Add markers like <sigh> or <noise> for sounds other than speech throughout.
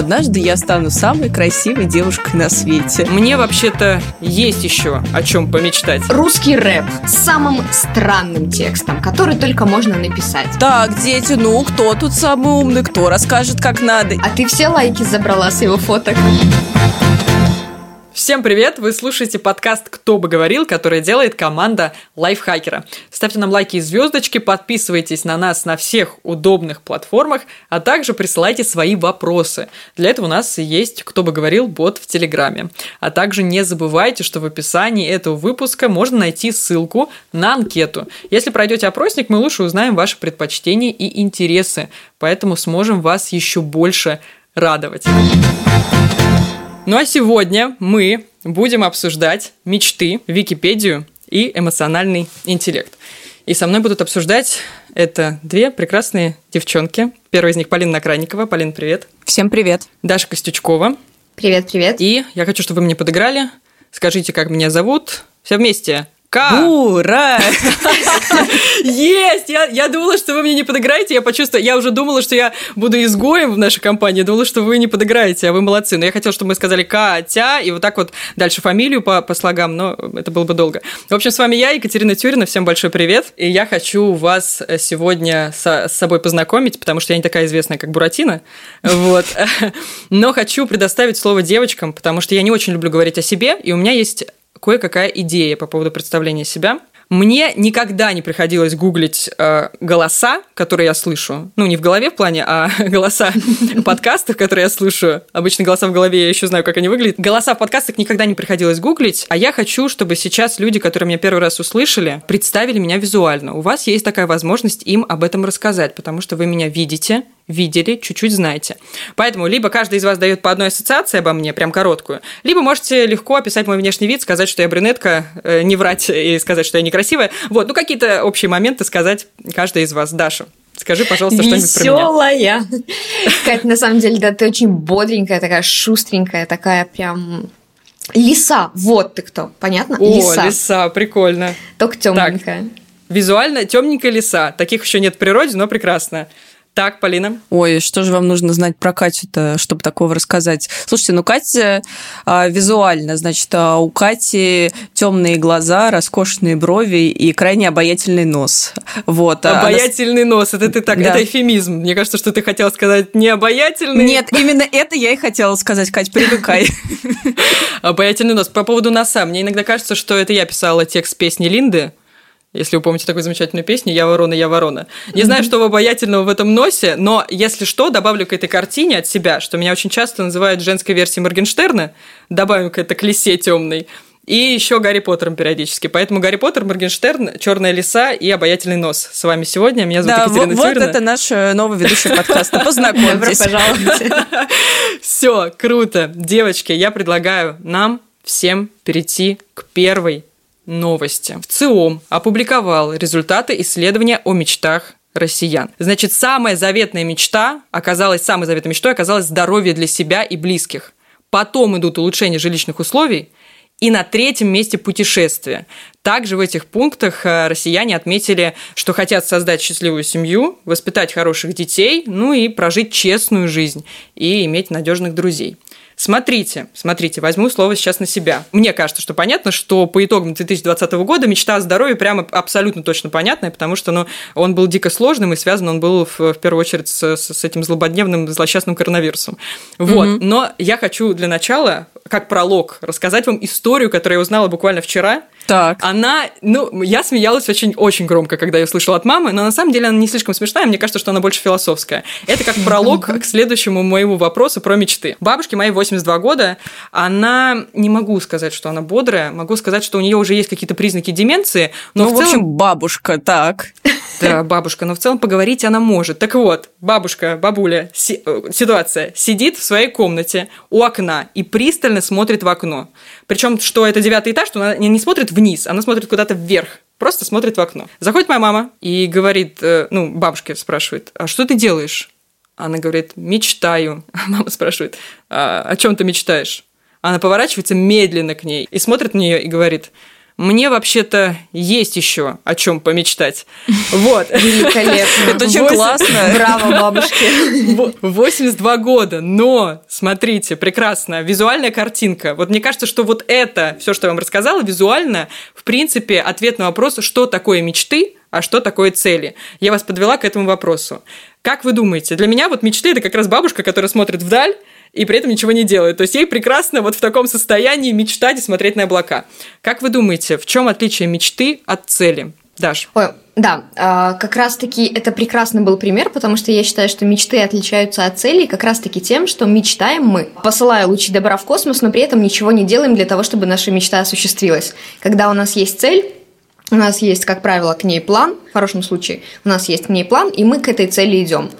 Однажды я стану самой красивой девушкой на свете. Мне вообще-то есть еще о чем помечтать. Русский рэп с самым странным текстом, который только можно написать. Так, дети, ну кто тут самый умный, кто расскажет, как надо? А ты все лайки забрала с его фоток? Всем привет! Вы слушаете подкаст «Кто бы говорил», который делает команда Лайфхакера. Ставьте нам лайки и звездочки, подписывайтесь на нас на всех удобных платформах, а также присылайте свои вопросы. Для этого у нас есть «Кто бы говорил» бот в Телеграме. А также не забывайте, что в описании этого выпуска можно найти ссылку на анкету. Если пройдете опросник, мы лучше узнаем ваши предпочтения и интересы, поэтому сможем вас еще больше радовать. Ну а сегодня мы будем обсуждать мечты, Википедию и эмоциональный интеллект. И со мной будут обсуждать это две прекрасные девчонки. Первая из них Полина Накранникова. Полина, привет. Всем привет. Даша Костючкова. Привет, привет. И я хочу, чтобы вы мне подыграли. Скажите, как меня зовут. Все вместе. К. Ура! <laughs> Есть! Я, я думала, что вы мне не подыграете. Я почувствовала, я уже думала, что я буду изгоем в нашей компании. Думала, что вы не подыграете, а вы молодцы. Но я хотела, чтобы мы сказали Катя, и вот так вот дальше фамилию по, по слогам, но это было бы долго. В общем, с вами я, Екатерина Тюрина. Всем большой привет. И я хочу вас сегодня со, с собой познакомить, потому что я не такая известная, как Буратино. Вот. <laughs> Но хочу предоставить слово девочкам, потому что я не очень люблю говорить о себе, и у меня есть кое-какая идея по поводу представления себя. Мне никогда не приходилось гуглить э, голоса, которые я слышу. Ну, не в голове в плане, а <laughs> голоса <laughs> подкастов, которые я слушаю. Обычно голоса в голове я еще знаю, как они выглядят. Голоса в подкастах никогда не приходилось гуглить. А я хочу, чтобы сейчас люди, которые меня первый раз услышали, представили меня визуально. У вас есть такая возможность им об этом рассказать, потому что вы меня видите, видели, чуть-чуть знаете. Поэтому либо каждый из вас дает по одной ассоциации обо мне, прям короткую, либо можете легко описать мой внешний вид, сказать, что я брюнетка, э, не врать и сказать, что я некрасивая. Вот, ну какие-то общие моменты сказать каждый из вас. Даша, Скажи, пожалуйста, что-нибудь про меня. Веселая. Кать, на самом деле, да, ты очень бодренькая, такая шустренькая, такая прям Лиса, вот ты кто, понятно? О, лиса, лиса прикольно. Только темненькая. Так, визуально темненькая лиса. Таких еще нет в природе, но прекрасно. Так, Полина. Ой, что же вам нужно знать про Катю-то, чтобы такого рассказать? Слушайте, ну Катя а, визуально, значит, а, у Кати темные глаза, роскошные брови и крайне обаятельный нос. Вот. А обаятельный она... нос, это ты так, да. это эфемизм. Мне кажется, что ты хотела сказать не обаятельный. Нет, именно это я и хотела сказать, Кать, привыкай. <laughs> Обаятельный нос. По поводу носа, мне иногда кажется, что это я писала текст песни Линды, если вы помните такую замечательную песню «Я ворона, я ворона». Не знаю, что обаятельного в этом носе, но если что, добавлю к этой картине от себя, что меня очень часто называют женской версией Моргенштерна, добавим к этой к лисе темной, и еще Гарри Поттером периодически. Поэтому Гарри Поттер, Моргенштерн, Черная лиса и обаятельный нос. С вами сегодня. Меня зовут да, Екатерина вот, Тюрина. вот это наш э, новый ведущий подкаста. Познакомьтесь. пожалуйста. Все, круто. Девочки, я предлагаю нам всем перейти к первой новости. В ЦИОМ опубликовал результаты исследования о мечтах россиян. Значит, самая заветная мечта оказалась, самой заветной мечтой оказалась здоровье для себя и близких. Потом идут улучшения жилищных условий, и на третьем месте путешествия. Также в этих пунктах э, россияне отметили, что хотят создать счастливую семью, воспитать хороших детей, ну и прожить честную жизнь и иметь надежных друзей. Смотрите, смотрите, возьму слово сейчас на себя. Мне кажется, что понятно, что по итогам 2020 года мечта о здоровье прямо абсолютно точно понятная, потому что ну, он был дико сложным и связан он был в, в первую очередь с, с этим злободневным, злосчастным коронавирусом. Вот. Mm-hmm. Но я хочу для начала, как пролог, рассказать вам историю, которую я узнала буквально вчера – так. Она, ну, я смеялась очень-очень громко, когда я услышала от мамы, но на самом деле она не слишком смешная, мне кажется, что она больше философская. Это как пролог к следующему моему вопросу про мечты. Бабушке моей 82 года, она, не могу сказать, что она бодрая, могу сказать, что у нее уже есть какие-то признаки деменции, но ну, в, целом... в общем, бабушка, так. Да, бабушка, но в целом поговорить она может. Так вот, бабушка, бабуля, си- э, ситуация. Сидит в своей комнате у окна и пристально смотрит в окно. Причем, что это девятый этаж, что она не смотрит вниз, она смотрит куда-то вверх. Просто смотрит в окно. Заходит моя мама и говорит, э, ну, бабушка спрашивает, а что ты делаешь? Она говорит, мечтаю. <laughs> Мама спрашивает, а о чем ты мечтаешь? Она поворачивается медленно к ней и смотрит на нее и говорит, мне вообще-то есть еще о чем помечтать. <laughs> Вот. Великолепно. Это очень классно. Браво, бабушки. <laughs> 82 года, но, смотрите, прекрасно, визуальная картинка. Вот мне кажется, что вот это, все, что я вам рассказала, визуально, в принципе, ответ на вопрос, что такое мечты, а что такое цели. Я вас подвела к этому вопросу. Как вы думаете, для меня вот мечты – это как раз бабушка, которая смотрит вдаль, и при этом ничего не делает. То есть ей прекрасно вот в таком состоянии мечтать и смотреть на облака. Как вы думаете, в чем отличие мечты от цели? Даш. Ой, да, а, как раз-таки это прекрасный был пример, потому что я считаю, что мечты отличаются от целей как раз-таки тем, что мечтаем мы, посылая лучи добра в космос, но при этом ничего не делаем для того, чтобы наша мечта осуществилась. Когда у нас есть цель, у нас есть, как правило, к ней план, в хорошем случае, у нас есть к ней план, и мы к этой цели идем.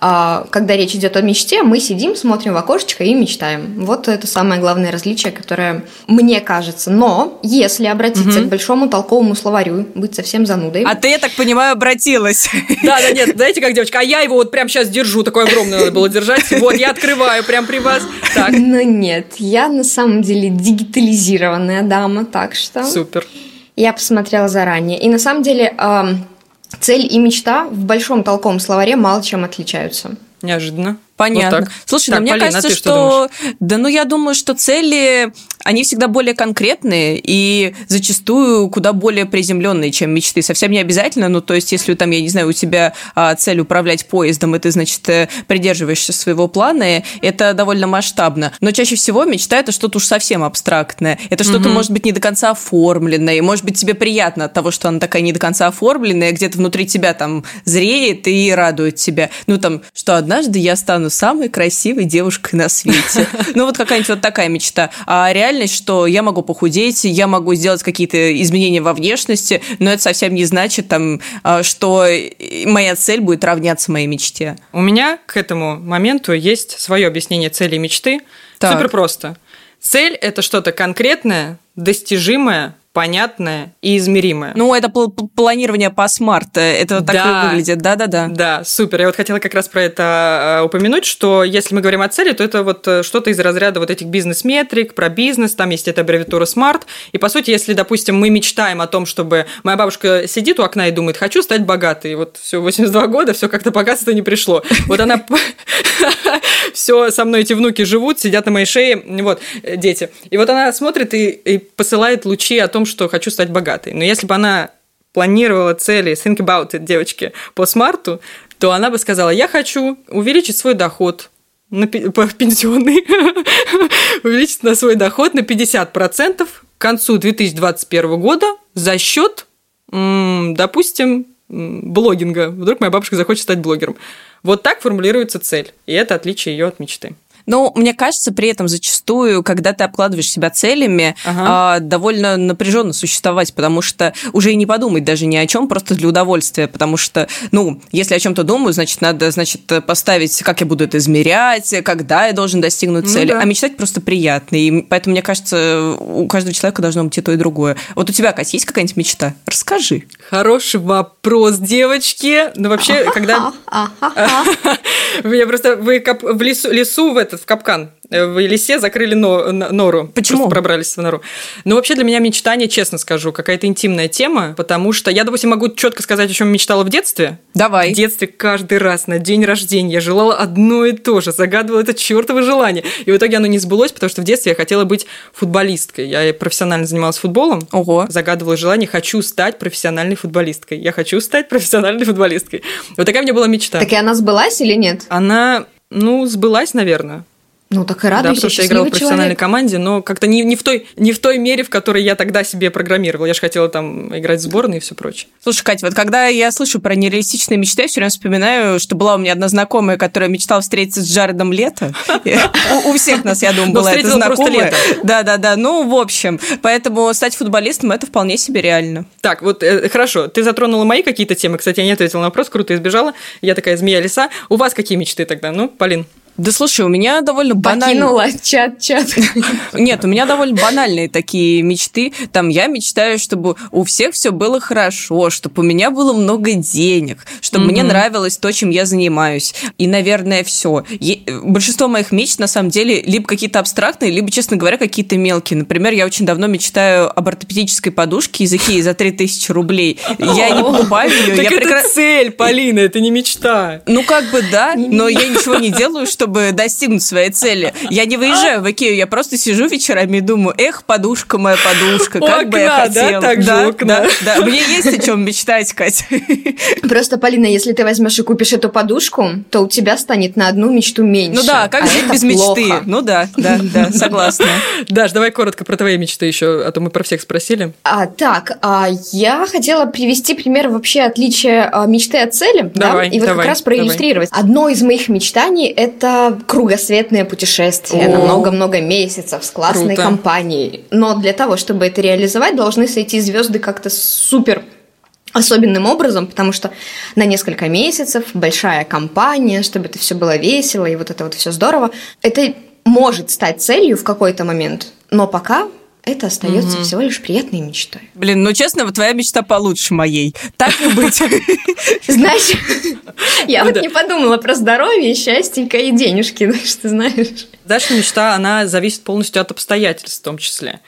А, когда речь идет о мечте, мы сидим, смотрим в окошечко и мечтаем. Вот это самое главное различие, которое мне кажется. Но если обратиться угу. к большому толковому словарю, быть совсем занудой. А ты, я так понимаю, обратилась. Да, да, нет, знаете, как девочка, а я его вот прям сейчас держу, такой огромный надо было держать. Вот, я открываю прям при вас. Так. Ну нет, я на самом деле дигитализированная дама, так что... Супер. Я посмотрела заранее. И на самом деле цель и мечта в большом толковом словаре мало чем отличаются. Неожиданно. Понятно. Вот Слушай, так, ну, мне Полина, кажется, что... что да, ну я думаю, что цели, они всегда более конкретные и зачастую куда более приземленные, чем мечты. Совсем не обязательно, ну то есть если там, я не знаю, у тебя а, цель управлять поездом, и ты, значит, э, придерживаешься своего плана, это довольно масштабно. Но чаще всего мечта это что-то уж совсем абстрактное. Это что-то, угу. может быть, не до конца оформленное, и может быть тебе приятно от того, что она такая не до конца оформленная, где-то внутри тебя там зреет и радует тебя. Ну там, что однажды я стану стану самой красивой девушкой на свете. <laughs> Ну, вот какая-нибудь вот такая мечта. А реальность, что я могу похудеть, я могу сделать какие-то изменения во внешности, но это совсем не значит, там, а, что моя цель будет равняться моей мечте. У меня к этому моменту есть свое объяснение цели и мечты. Так. Супер просто. Цель – это что-то конкретное, достижимое, понятное и измеримое. Ну, это пл- планирование по SMART, это так да. и выглядит, да-да-да. Да, супер. Я вот хотела как раз про это э, упомянуть, что если мы говорим о цели, то это вот э, что-то из разряда вот этих бизнес-метрик, про бизнес, там есть эта аббревиатура SMART. И, по сути, если, допустим, мы мечтаем о том, чтобы моя бабушка сидит у окна и думает, хочу стать богатой, вот все 82 года, все как-то богатство не пришло. Вот она <laughs> все со мной эти внуки живут, сидят на моей шее, вот, э, дети. И вот она смотрит и, и посылает лучи о том, что хочу стать богатой. Но если бы она планировала цели, think about it, девочки, по смарту, то она бы сказала, я хочу увеличить свой доход на <laughs> пенсионный, <laughs> увеличить на свой доход на 50% к концу 2021 года за счет, допустим, блогинга. Вдруг моя бабушка захочет стать блогером. Вот так формулируется цель, и это отличие ее от мечты. Но мне кажется, при этом зачастую, когда ты обкладываешь себя целями, ага. а, довольно напряженно существовать, потому что уже и не подумать даже ни о чем, просто для удовольствия, потому что, ну, если о чем-то думаю, значит, надо, значит, поставить, как я буду это измерять, когда я должен достигнуть ну, цели, да. а мечтать просто приятно, и поэтому, мне кажется, у каждого человека должно быть и то, и другое. Вот у тебя, Катя, есть какая-нибудь мечта? Расскажи. Хороший вопрос, девочки. Ну, вообще, когда... <laughs> <laughs> Я просто... Вы в лесу в этот в капкан. Э, в лесе закрыли нору. Почему? Просто пробрались в нору. Ну, вообще для меня мечтание, честно скажу, какая-то интимная тема, потому что я, допустим, могу четко сказать, о чем мечтала в детстве. Давай. В детстве каждый раз на день рождения я желала одно и то же, загадывала это чертово желание. И в итоге оно не сбылось, потому что в детстве я хотела быть футболисткой. Я профессионально занималась футболом. Ого. Загадывала желание, хочу стать профессиональной футболисткой. Я хочу стать профессиональной футболисткой. Вот такая у меня была мечта. Так и она сбылась или нет? Она ну, сбылась, наверное. Ну, так и радуйся, Да, потому что я играла в профессиональной человек. команде, но как-то не, не, в той, не в той мере, в которой я тогда себе программировала. Я же хотела там играть в сборной и все прочее. Слушай, Катя, вот когда я слышу про нереалистичные мечты, я все время вспоминаю, что была у меня одна знакомая, которая мечтала встретиться с Джаредом Лето. У всех нас, я думаю, была это знакомая. Да-да-да. Ну, в общем, поэтому стать футболистом – это вполне себе реально. Так, вот э, хорошо. Ты затронула мои какие-то темы. Кстати, я не ответила на вопрос, круто избежала. Я такая змея лиса. У вас какие мечты тогда? Ну, Полин. Да слушай, у меня довольно банально... Покинула чат-чат. <laughs> Нет, у меня довольно банальные такие мечты. Там я мечтаю, чтобы у всех все было хорошо, чтобы у меня было много денег, чтобы mm-hmm. мне нравилось то, чем я занимаюсь. И, наверное, все. Большинство моих мечт, на самом деле, либо какие-то абстрактные, либо, честно говоря, какие-то мелкие. Например, я очень давно мечтаю об ортопедической подушке из Икеи за 3000 рублей. Я не покупаю ее. Так это цель, Полина, это не мечта. Ну, как бы да, но я <laughs> ничего не делаю, чтобы достигнуть своей цели. Я не выезжаю в Икею, я просто сижу вечерами и думаю, эх, подушка моя подушка, как бы я хотела. Да, так же окна. Да, да, мне есть о чем мечтать, Катя. Просто, Полина, если ты возьмешь и купишь эту подушку, то у тебя станет на одну мечту меньше. Ну да, как а жить без плохо. мечты? Ну да, да, да, согласна. Даш, давай коротко про твои мечты еще, а то мы про всех спросили. А, так, а, я хотела привести пример вообще отличия а, мечты от цели, давай, да, и вот давай, как раз проиллюстрировать. Давай. Одно из моих мечтаний – это кругосветное путешествие О, на много-много месяцев с классной круто. компанией. Но для того, чтобы это реализовать, должны сойти звезды как-то супер особенным образом, потому что на несколько месяцев большая компания, чтобы это все было весело и вот это вот все здорово. Это может стать целью в какой-то момент, но пока это остается угу. всего лишь приятной мечтой. Блин, ну честно, вот твоя мечта получше моей. Так и быть. Знаешь, <laughs> я вот не подумала про здоровье, счастье и денежки, что <laughs> знаешь. Даша мечта, она зависит полностью от обстоятельств в том числе.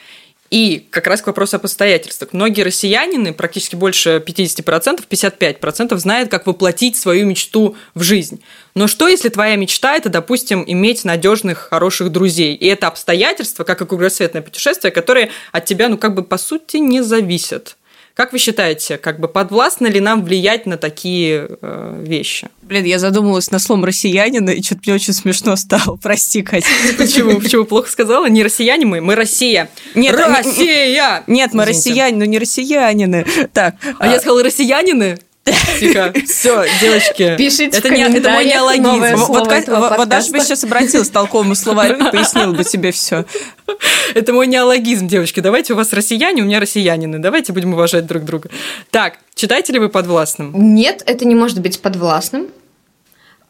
И как раз к вопросу о обстоятельствах. Многие россиянины, практически больше 50%, 55% знают, как воплотить свою мечту в жизнь. Но что, если твоя мечта – это, допустим, иметь надежных, хороших друзей? И это обстоятельства, как и кругосветное путешествие, которые от тебя, ну, как бы, по сути, не зависят. Как вы считаете, как бы подвластно ли нам влиять на такие э, вещи? Блин, я задумалась на словом россиянина, и что-то мне очень смешно стало. <laughs> Прости, Катя. Почему? Почему плохо сказала? Не россияне мы, мы Россия. Нет, Россия! Нет, мы россияне, но не россиянины. Так. А я сказала россиянины? Тихо. Все, девочки. Пишите это, не, это мой неологизм. Вот, вот, вот даже бы сейчас обратилась к толковому словарю и <laughs> пояснила бы тебе все. Это мой неологизм, девочки. Давайте у вас россияне, у меня россиянины. Давайте будем уважать друг друга. Так, читаете ли вы подвластным? Нет, это не может быть подвластным.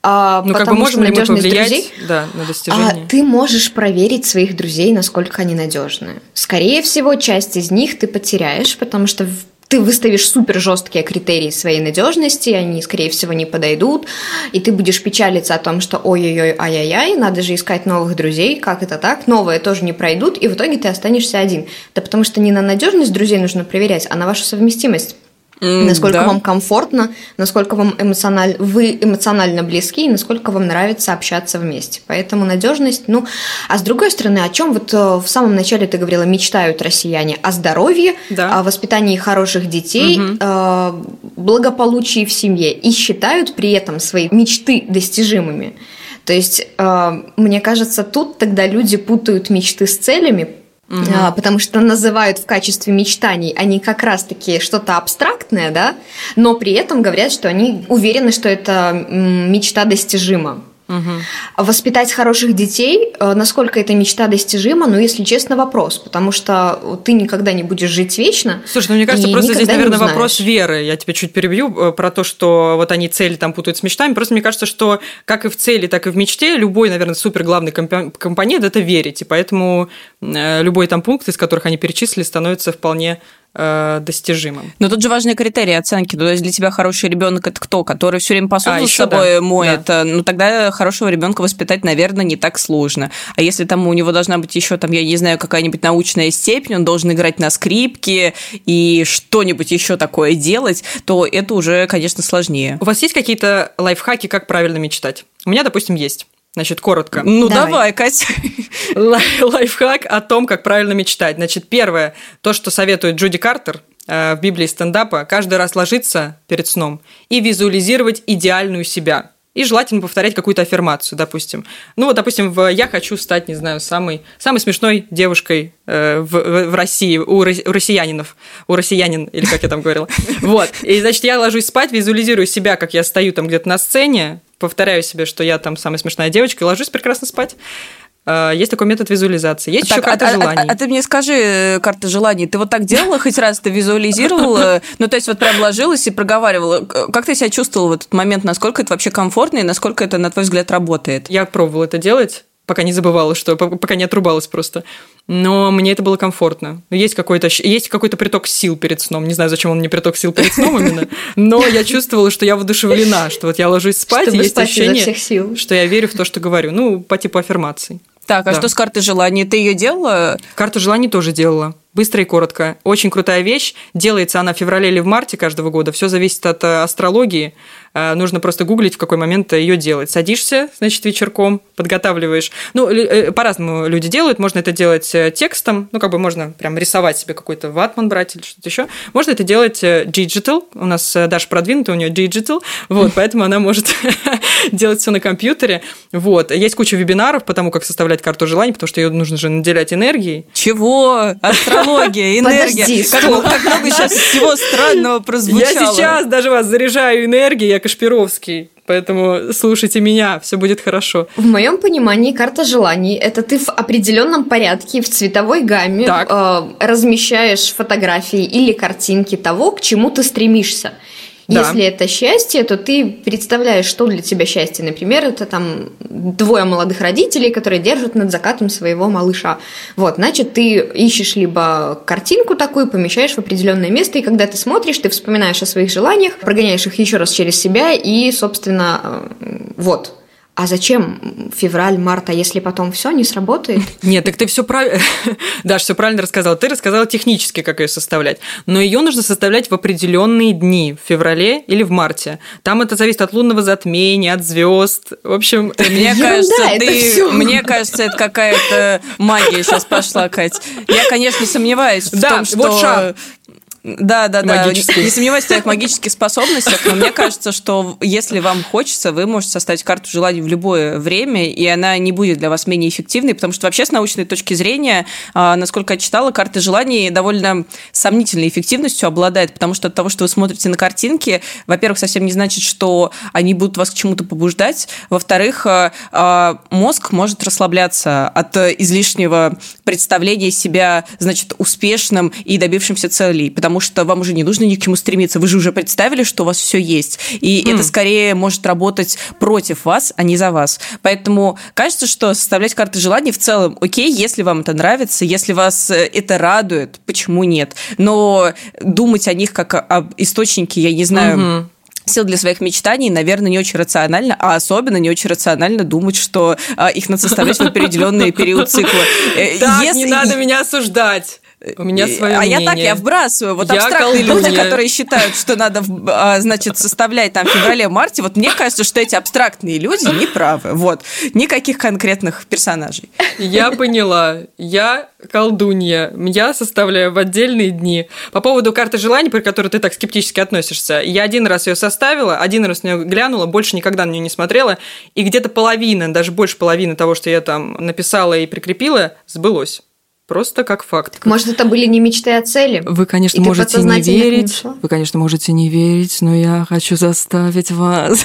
А, ну, как бы можем ли мы повлиять друзей, да, на достижение? А, ты можешь проверить своих друзей, насколько они надежны. Скорее всего, часть из них ты потеряешь, потому что ты выставишь супер жесткие критерии своей надежности, они, скорее всего, не подойдут, и ты будешь печалиться о том, что ой-ой-ой, ай-яй-яй, надо же искать новых друзей, как это так, новые тоже не пройдут, и в итоге ты останешься один. Да потому что не на надежность друзей нужно проверять, а на вашу совместимость. Насколько да. вам комфортно, насколько вам эмоциональ... вы эмоционально близки и насколько вам нравится общаться вместе. Поэтому надежность, ну, а с другой стороны, о чем вот э, в самом начале ты говорила, мечтают россияне о здоровье, да. о воспитании хороших детей, угу. э, благополучии в семье и считают при этом свои мечты достижимыми. То есть, э, мне кажется, тут тогда люди путают мечты с целями, Угу. А, потому что называют в качестве мечтаний они как раз-таки что-то абстрактное, да, но при этом говорят, что они уверены, что это мечта достижима. Угу. Воспитать хороших детей, э, насколько эта мечта достижима, ну, если честно, вопрос, потому что ты никогда не будешь жить вечно. Слушай, ну, мне кажется, просто здесь, наверное, вопрос веры. Я тебя чуть перебью э, про то, что вот они цели там путают с мечтами. Просто мне кажется, что как и в цели, так и в мечте любой, наверное, супер главный компонент – это верить. И поэтому э, любой там пункт, из которых они перечислили, становится вполне э, достижимым. Но тут же важные критерии оценки. То есть для тебя хороший ребенок это кто? Который все время посуду а, с собой да. моет. Да. Ну тогда хорошего ребенка воспитать, наверное, не так сложно. А если там у него должна быть еще там, я не знаю, какая-нибудь научная степень, он должен играть на скрипке и что-нибудь еще такое делать, то это уже, конечно, сложнее. У вас есть какие-то лайфхаки, как правильно мечтать? У меня, допустим, есть. Значит, коротко. Ну, давай, давай Катя. <laughs> Лайфхак о том, как правильно мечтать. Значит, первое, то, что советует Джуди Картер э, в Библии стендапа, каждый раз ложиться перед сном и визуализировать идеальную себя. И желательно повторять какую-то аффирмацию, допустим. Ну вот, допустим, в «я хочу стать, не знаю, самой, самой смешной девушкой э, в, в России, у, у россиянинов, у россиянин, или как я там говорила. <laughs> Вот. И, значит, я ложусь спать, визуализирую себя, как я стою там где-то на сцене, повторяю себе, что я там самая смешная девочка, и ложусь прекрасно спать. э, есть такой метод визуализации. Есть так, еще карта а, желаний. А, а, а ты мне скажи, э, карта желаний, ты вот так делала хоть раз, ты визуализировала, <laughs> ну, то есть вот прям ложилась и проговаривала. Как ты себя чувствовала в этот момент, насколько это вообще комфортно и насколько это, на твой взгляд, работает? Я пробовала это делать, пока не забывала, что пока не отрубалась просто. Но мне это было комфортно. Есть какой-то есть какой-то приток сил перед сном. Не знаю, зачем он мне приток сил перед сном именно, но я чувствовала, что я воодушевлена, что вот я ложусь спать, Чтобы и есть спать ощущение, всех сил. что я верю в то, что говорю. Ну, по типу аффирмаций. Так, а Да. что с картой желаний? Ты ее делала? Карту желаний тоже делала. Быстро и коротко. Очень крутая вещь. Делается она в феврале или в марте каждого года. Все зависит от э, астрологии. Э, Нужно просто гуглить, в какой момент ее делать. Садишься, значит, вечерком, подготавливаешь. Ну, э, по-разному люди делают. Можно это делать э, текстом. Ну, как бы можно прям рисовать себе какой-то ватман брать или что-то еще. Можно это делать э, digital. У нас э, Даша продвинутая, у нее digital. Вот, поэтому она может <laughs> делать все на компьютере. Вот. Есть куча вебинаров по тому, как составлять карту желаний, потому что ее нужно же наделять энергией. Чего? Астрология, <laughs> энергия. Подожди, Как, как много сейчас всего странного прозвучало. Я сейчас даже вас заряжаю энергией, я Кашпировский. Поэтому слушайте меня, все будет хорошо. В моем понимании карта желаний это ты в определенном порядке в цветовой гамме Так. э, размещаешь фотографии или картинки того, к чему ты стремишься. Да. Если это счастье, то ты представляешь, что для тебя счастье. Например, это там двое молодых родителей, которые держат над закатом своего малыша. Вот, значит, ты ищешь либо картинку такую, помещаешь в определенное место, и когда ты смотришь, ты вспоминаешь о своих желаниях, прогоняешь их еще раз через себя, и, собственно, э, вот. А зачем февраль, март, а если потом все не сработает? <laughs> Нет, так ты все правильно, <laughs> Даш, все правильно рассказала. Ты рассказала технически, как ее составлять. Но ее нужно составлять в определенные дни, в феврале или в марте. Там это зависит от лунного затмения, от звезд. В общем, Мне <laughs> кажется, ты, мне кажется, это какая-то магия сейчас пошла, Кать. Я, конечно, сомневаюсь в том, что... Да, да, да. Не сомневаюсь в твоих магических способностях, но мне кажется, что если вам хочется, вы можете составить карту желаний в любое время, и она не будет для вас менее эффективной, потому что вообще с научной точки зрения, а, насколько я читала, карта желаний довольно сомнительной эффективностью обладает, потому что от того, что вы смотрите на картинки, во-первых, совсем не значит, что они будут вас к чему-то побуждать, во-вторых, а, а, мозг может расслабляться от излишнего представления себя, значит, успешным и добившимся целей, потому что вам уже не нужно ни к чему стремиться, вы же уже представили, что у вас все есть, и это скорее может работать против вас, а не за вас. Поэтому кажется, что составлять карты желаний в целом окей, если вам это нравится, если вас э, это радует, почему нет? Но думать о них как об источнике, я не знаю, Мгм. сил для своих мечтаний, наверное, не очень рационально, а особенно не очень рационально думать, что а, их надо составлять в определенный период цикла. Э, Так, не надо меня осуждать. У меня свое а мнение. я так, я вбрасываю. Вот Я абстрактные люди, которые считают, что надо, а, значит, составлять там в феврале-марте, вот мне кажется, что эти абстрактные люди не правы. Вот. Никаких конкретных персонажей. Я поняла. Я колдунья. Я составляю в отдельные дни. По поводу карты желаний, при которой ты так скептически относишься, я один раз ее составила, один раз на нее глянула, больше никогда на нее не смотрела, и где-то половина, даже больше половины того, что я там написала и прикрепила, сбылось. Просто как факт. Может, это были не мечты, а цели? Вы, конечно, И можете не верить. Вы, конечно, можете не верить, но я хочу заставить вас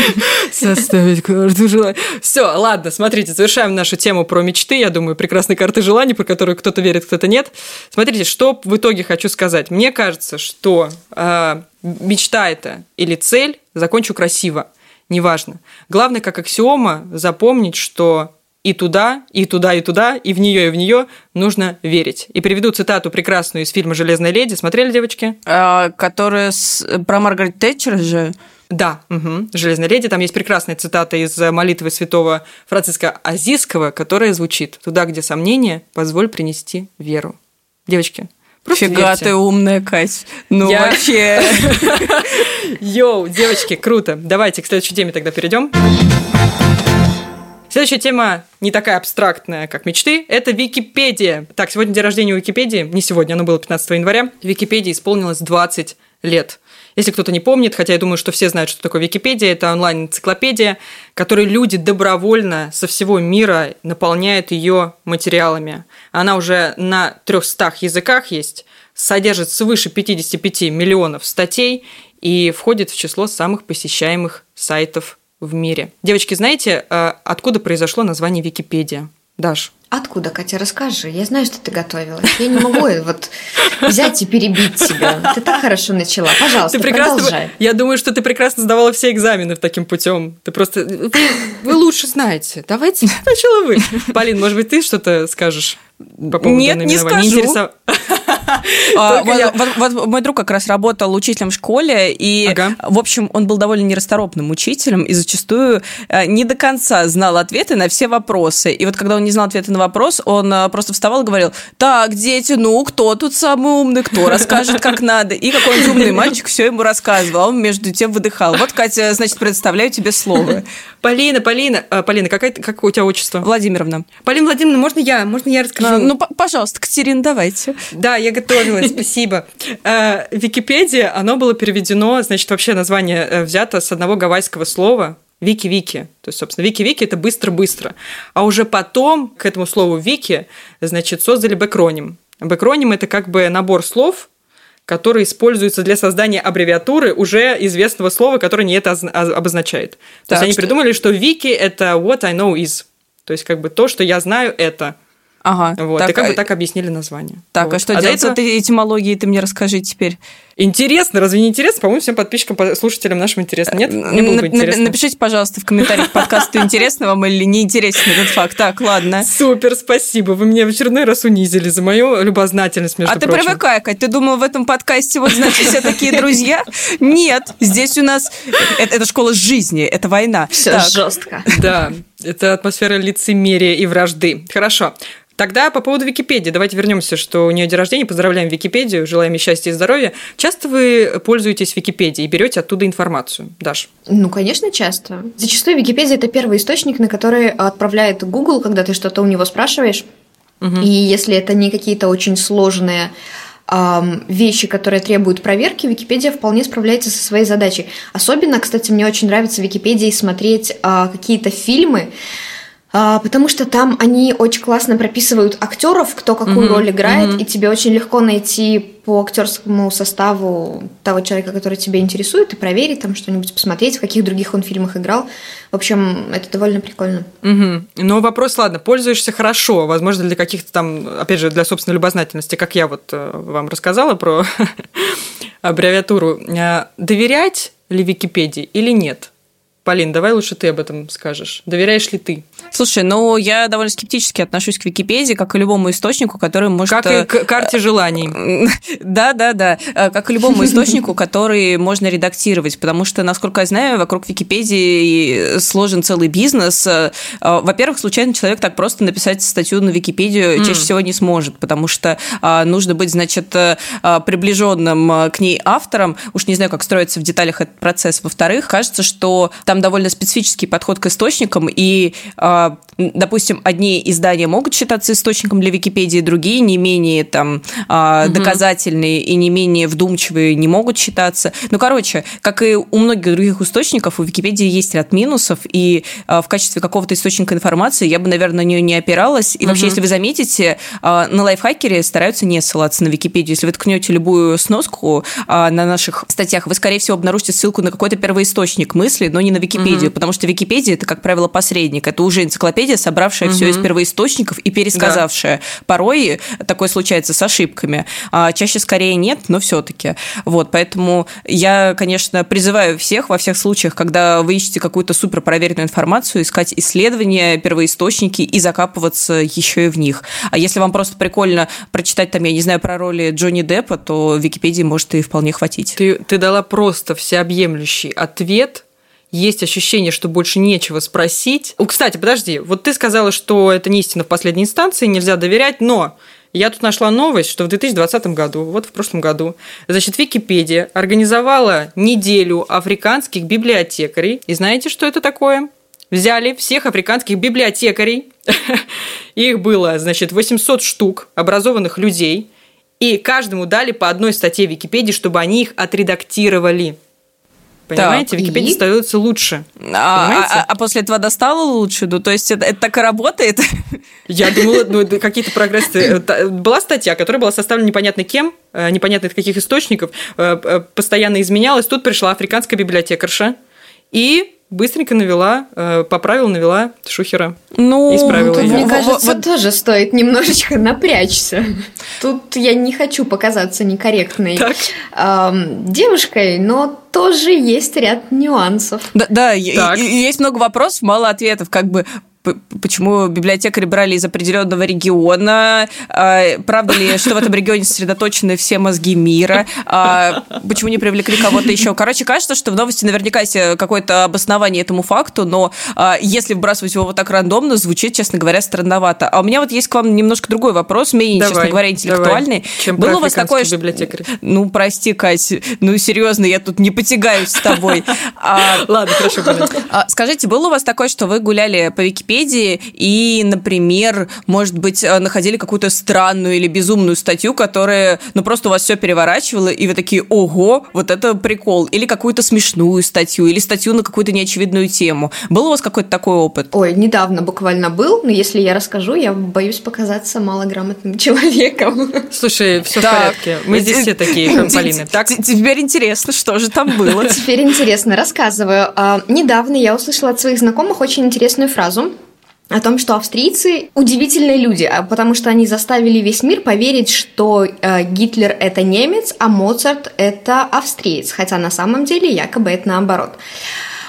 <laughs> составить карту желаний. Все, ладно, смотрите, завершаем нашу тему про мечты. Я думаю, прекрасные карты желаний, про которые кто-то верит, кто-то нет. Смотрите, что в итоге хочу сказать. Мне кажется, что э, мечта это или цель, закончу красиво. Неважно. Главное, как аксиома, запомнить, что и туда, и туда, и туда, и в нее, и в нее нужно верить. И приведу цитату прекрасную из фильма «Железная леди». Смотрели, девочки? А, Которая с- про Маргарет Тэтчер же. Да, мгм. «Железная леди». Там есть прекрасная цитата из молитвы святого Франциска Азийского, которая звучит «Туда, где сомнение, позволь принести веру». Девочки, просто Фига верьте. ты умная, Кать. Ну, Я- вообще. <laughs> Йоу, девочки, круто. Давайте к следующей теме тогда перейдем. Следующая тема не такая абстрактная, как мечты, это Википедия. Так, сегодня день рождения Википедии, не сегодня, оно было 15 января. Википедии исполнилось 20 лет. Если кто-то не помнит, хотя я думаю, что все знают, что такое Википедия, это онлайн-энциклопедия, которой люди добровольно со всего мира наполняют ее материалами. Она уже на 300 языках есть, содержит свыше 55 миллионов статей и входит в число самых посещаемых сайтов в мире. Девочки, знаете, э, откуда произошло название Википедия? Даш. Откуда, Катя, расскажи. Я знаю, что ты готовила. Я не могу вот взять и перебить тебя. Ты так хорошо начала. Пожалуйста, ты прекрасно, продолжай. Я думаю, что ты прекрасно сдавала все экзамены таким путем. Ты просто... Вы, вы лучше знаете. Давайте <laughs> сначала вы. Полин, может быть, ты что-то скажешь? По поводу Нет, не скажу. <laughs> А, вот, мой друг как раз работал учителем в школе, и, в общем, он был довольно нерасторопным учителем, и зачастую э, не до конца знал ответы на все вопросы. И вот когда он не знал ответы на вопрос, он э, просто вставал и говорил, так, дети, ну, кто тут самый умный, кто расскажет, как надо? И какой-нибудь умный мальчик все ему рассказывал, а он между тем выдыхал. Вот, Катя, значит, представляю тебе слово. Полина, Полина, а, Полина, какая, какое у тебя отчество? Владимировна. Полина Владимировна, можно я? Можно я расскажу? Ну, пожалуйста, Катерина, давайте. Да, я готовилась, спасибо. Э, Википедия, оно было переведено, значит, вообще название э, взято с одного гавайского слова Вики-вики. То есть, собственно, вики-вики – это быстро-быстро. А уже потом к этому слову вики, значит, создали бэкроним. Бэкроним – это как бы набор слов, которые используются для создания аббревиатуры уже известного слова, которое не это обозначает. То так, есть они что... придумали, что вики – это what I know is. То есть как бы то, что я знаю, это – Ага. Вот, так, и как бы а так объяснили название. Так, а вот. а что а делать этого... с этой этимологией, ты мне расскажи теперь. Интересно, разве не интересно? По-моему, всем подписчикам, слушателям нашим интересно. Нет? Не было бы интересно. Напишите, пожалуйста, в комментариях подкасту, интересно вам или не интересен этот факт. Так, ладно. Супер, спасибо. Вы меня в очередной раз унизили за мою любознательность, между А прочим. ты привыкай, Кать. Ты думал, в этом подкасте вот, значит, все такие друзья? Нет. Здесь у нас... Это, это школа жизни, это война. Все жестко. Да, это атмосфера лицемерия и вражды. Хорошо. Тогда по поводу Википедии. Давайте вернемся, что у нее день рождения. Поздравляем Википедию, желаем ей счастья и здоровья. Часто вы пользуетесь Википедией и берете оттуда информацию? Даш? Ну, конечно, часто. Зачастую Википедия – это первый источник, на который отправляет Google, когда ты что-то у него спрашиваешь. Угу. И если это не какие-то очень сложные вещи, которые требуют проверки, Википедия вполне справляется со своей задачей. Особенно, кстати, мне очень нравится в Википедии смотреть а, какие-то фильмы, потому что там они очень классно прописывают актеров, кто какую mm-hmm. роль играет, mm-hmm. и тебе очень легко найти по актерскому составу того человека, который тебя интересует, и проверить там что-нибудь, посмотреть, в каких других он фильмах играл. В общем, это довольно прикольно. Угу. Но вопрос, ладно, пользуешься хорошо, возможно, для каких-то там, опять же, для собственной любознательности, как я вот э, вам рассказала про <laughs> аббревиатуру. Э, доверять ли Википедии или нет? Полин, давай лучше ты об этом скажешь. Доверяешь ли ты? Слушай, ну я довольно скептически отношусь к Википедии, как и любому источнику, который может... Как и э, к карте желаний. <laughs> Да, да, да. Э, как и любому источнику, который можно редактировать, потому что, насколько я знаю, вокруг Википедии сложен целый бизнес. Э, во-первых, случайно человек так просто написать статью на Википедию чаще всего не сможет, потому что нужно быть, значит, приближенным к ней автором. Уж не знаю, как строится в деталях этот процесс. Во-вторых, кажется, что там довольно специфический подход к источникам, и а, допустим, одни издания могут считаться источником для Википедии, другие не менее там угу. доказательные и не менее вдумчивые не могут считаться. Ну, короче, как и у многих других источников, у Википедии есть ряд минусов, и а, в качестве какого-то источника информации я бы, наверное, на нее не опиралась. И вообще, если вы заметите, на лайфхакере стараются не ссылаться на Википедию. Если вы ткнете любую сноску на наших статьях, вы, скорее всего, обнаружите ссылку на какой-то первоисточник мысли, но не на Википедию, угу. потому что Википедия это, как правило, посредник. Это уже энциклопедия, собравшая угу. все из первоисточников и пересказавшая. Да. Порой такое случается с ошибками. А чаще скорее нет, но все-таки. Вот, поэтому я, конечно, призываю всех во всех случаях, когда вы ищете какую-то супер проверенную информацию, искать исследования, первоисточники и закапываться еще и в них. А если вам просто прикольно прочитать там, я не знаю, про роли Джонни Деппа, то Википедии может и вполне хватить. Ты, ты дала просто всеобъемлющий ответ есть ощущение, что больше нечего спросить. Кстати, подожди, вот ты сказала, что это не истина в последней инстанции, нельзя доверять, но я тут нашла новость, что в 2020 году, вот в прошлом году, значит, Википедия организовала неделю африканских библиотекарей. И знаете, что это такое? Взяли всех африканских библиотекарей, <laughs> их было, значит, 800 штук образованных людей, и каждому дали по одной статье Википедии, чтобы они их отредактировали. Понимаете, так, Википедия и? становится лучше. А, а, а после этого достало лучше? Ну, то есть это, это так и работает? Я <laughs> думала, ну, какие-то прогрессы. Э, была статья, которая была составлена непонятно кем, э, непонятно из каких источников, э, постоянно изменялась. Тут пришла африканская библиотекарша и быстренько навела, э, поправила, навела шухера. Ну, Исправила Тут, мне кажется, вот- тоже стоит немножечко напрячься. Тут я не хочу показаться некорректной Так. ам, девушкой, но тоже есть ряд нюансов. Да, да Так. есть много вопросов, мало ответов. Как бы почему библиотекари брали из определенного региона, а, правда ли, что в этом регионе сосредоточены все мозги мира, а, почему не привлекли кого-то еще. Короче, кажется, что в новости наверняка есть какое-то обоснование этому факту, но а, если вбрасывать его вот так рандомно, звучит, честно говоря, странновато. А у меня вот есть к вам немножко другой вопрос, менее, честно Давай, говоря, интеллектуальный. давай. Чем Было у вас такое, что-? Ну, прости, Катя, ну, серьезно, я тут не потягаюсь с тобой. <laughs> Ладно, хорошо, <laughs> Скажите, было у вас такое, что вы гуляли по Википедии и, например, может быть, э, находили какую-то странную или безумную статью, которая, ну, просто у вас все переворачивала, и вы такие, ого, вот это прикол. Или какую-то смешную статью, или статью на какую-то неочевидную тему. Был у вас какой-то такой опыт? Ой, недавно буквально был, но если я расскажу, я боюсь показаться малограмотным <laughs> человеком. Слушай, все в порядке. Мы здесь все такие, как Полина. Так, Теперь интересно, что же там было. Теперь интересно, рассказываю. А, Недавно я услышала от своих знакомых очень интересную фразу о том, что австрийцы удивительные люди, а потому что они заставили весь мир поверить, что э, Гитлер это немец, а Моцарт это австриец, хотя на самом деле якобы это наоборот.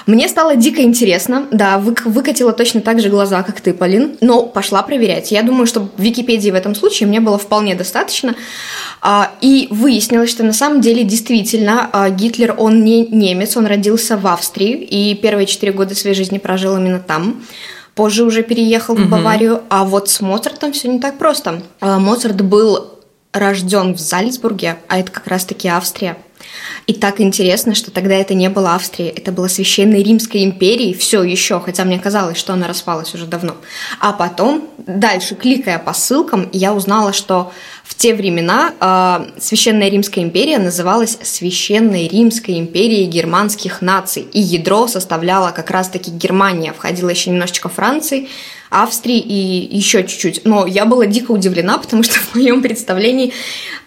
Мне стало дико интересно, да, вык- выкатила точно так же глаза, как ты, Полин, но пошла проверять. Я думаю, что в Википедии в этом случае мне было вполне достаточно. А, И выяснилось, что на самом деле действительно а, Гитлер, он не немец, он родился в Австрии и первые четыре года своей жизни прожил именно там. Позже уже переехал в Баварию, а вот с Моцартом все не так просто. А, Моцарт был рожден в Зальцбурге, а это как раз-таки Австрия. И так интересно, что тогда это не было Австрии, это было Священной Римской империей, все еще, хотя мне казалось, что она распалась уже давно. А потом, дальше, кликая по ссылкам, я узнала, что в те времена э, Священная Римская империя называлась Священной Римской империей германских наций, и ядро составляла как раз-таки Германия, входила еще немножечко Франции, Австрии и еще чуть-чуть. Но я была дико удивлена, <laughs> потому что в моем представлении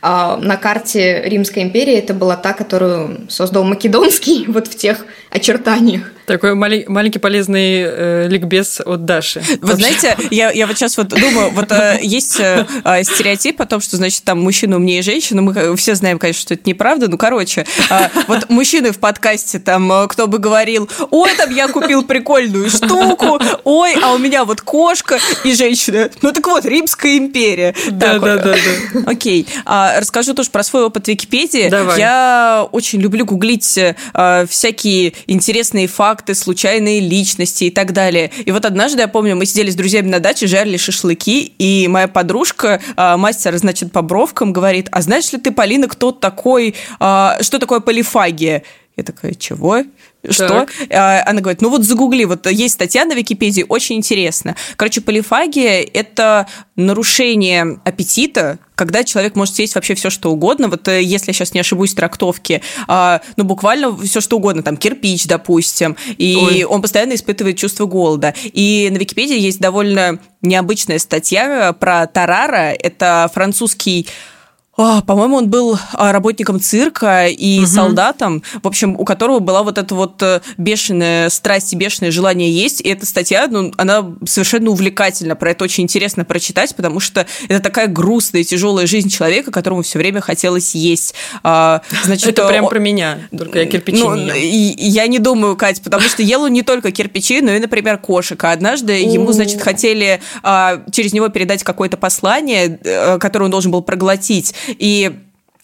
э, на карте Римской империи это была та, которую создал Македонский <laughs> вот в тех очертаниях. Такой мали- маленький полезный э, ликбез от Даши. Вы знаете, я, я вот сейчас вот думаю, вот э, есть э, э, стереотип о том, что, значит, там мужчина умнее женщины. Мы э, все знаем, конечно, что это неправда. Ну, короче, э, вот мужчины в подкасте, там, э, кто бы говорил, ой, там я купил прикольную штуку, ой, а у меня вот кошка и женщина. Ну, так вот, Римская империя. Да, да, да, да. Окей. А, расскажу тоже про свой опыт Википедии. Давай. Я очень люблю гуглить э, всякие интересные факты, случайные личности и так далее. И вот однажды, я помню, мы сидели с друзьями на даче, жарили шашлыки, и моя подружка, э, мастер, значит, по бровкам, говорит, а знаешь ли ты, Полина, кто такой, э, что такое полифагия? Я такая, чего? Что? Так. А, Она говорит, ну вот загугли, вот есть статья на Википедии, очень интересно. Короче, полифагия – это нарушение аппетита, когда человек может съесть вообще все, что угодно. Вот э, если я сейчас не ошибусь в трактовке, а, ну буквально все, что угодно, там кирпич, допустим, и Ой. он постоянно испытывает чувство голода. И на Википедии есть довольно необычная статья про Тарара. Это французский а, по-моему, он был а, работником цирка и солдатом, в общем, у которого была вот эта вот э, бешеная страсть и бешеное желание есть. И эта статья, ну, она совершенно увлекательна. Про это очень интересно прочитать, потому что это такая грустная, тяжелая жизнь человека, которому все время хотелось есть. А, значит, Это прям про меня, только я кирпичи ну, не ем. я не думаю, Кать, потому что ел он не только кирпичи, но и, например, кошек. А однажды ему, значит, хотели через него передать какое-то послание, э, которое он должен был проглотить. И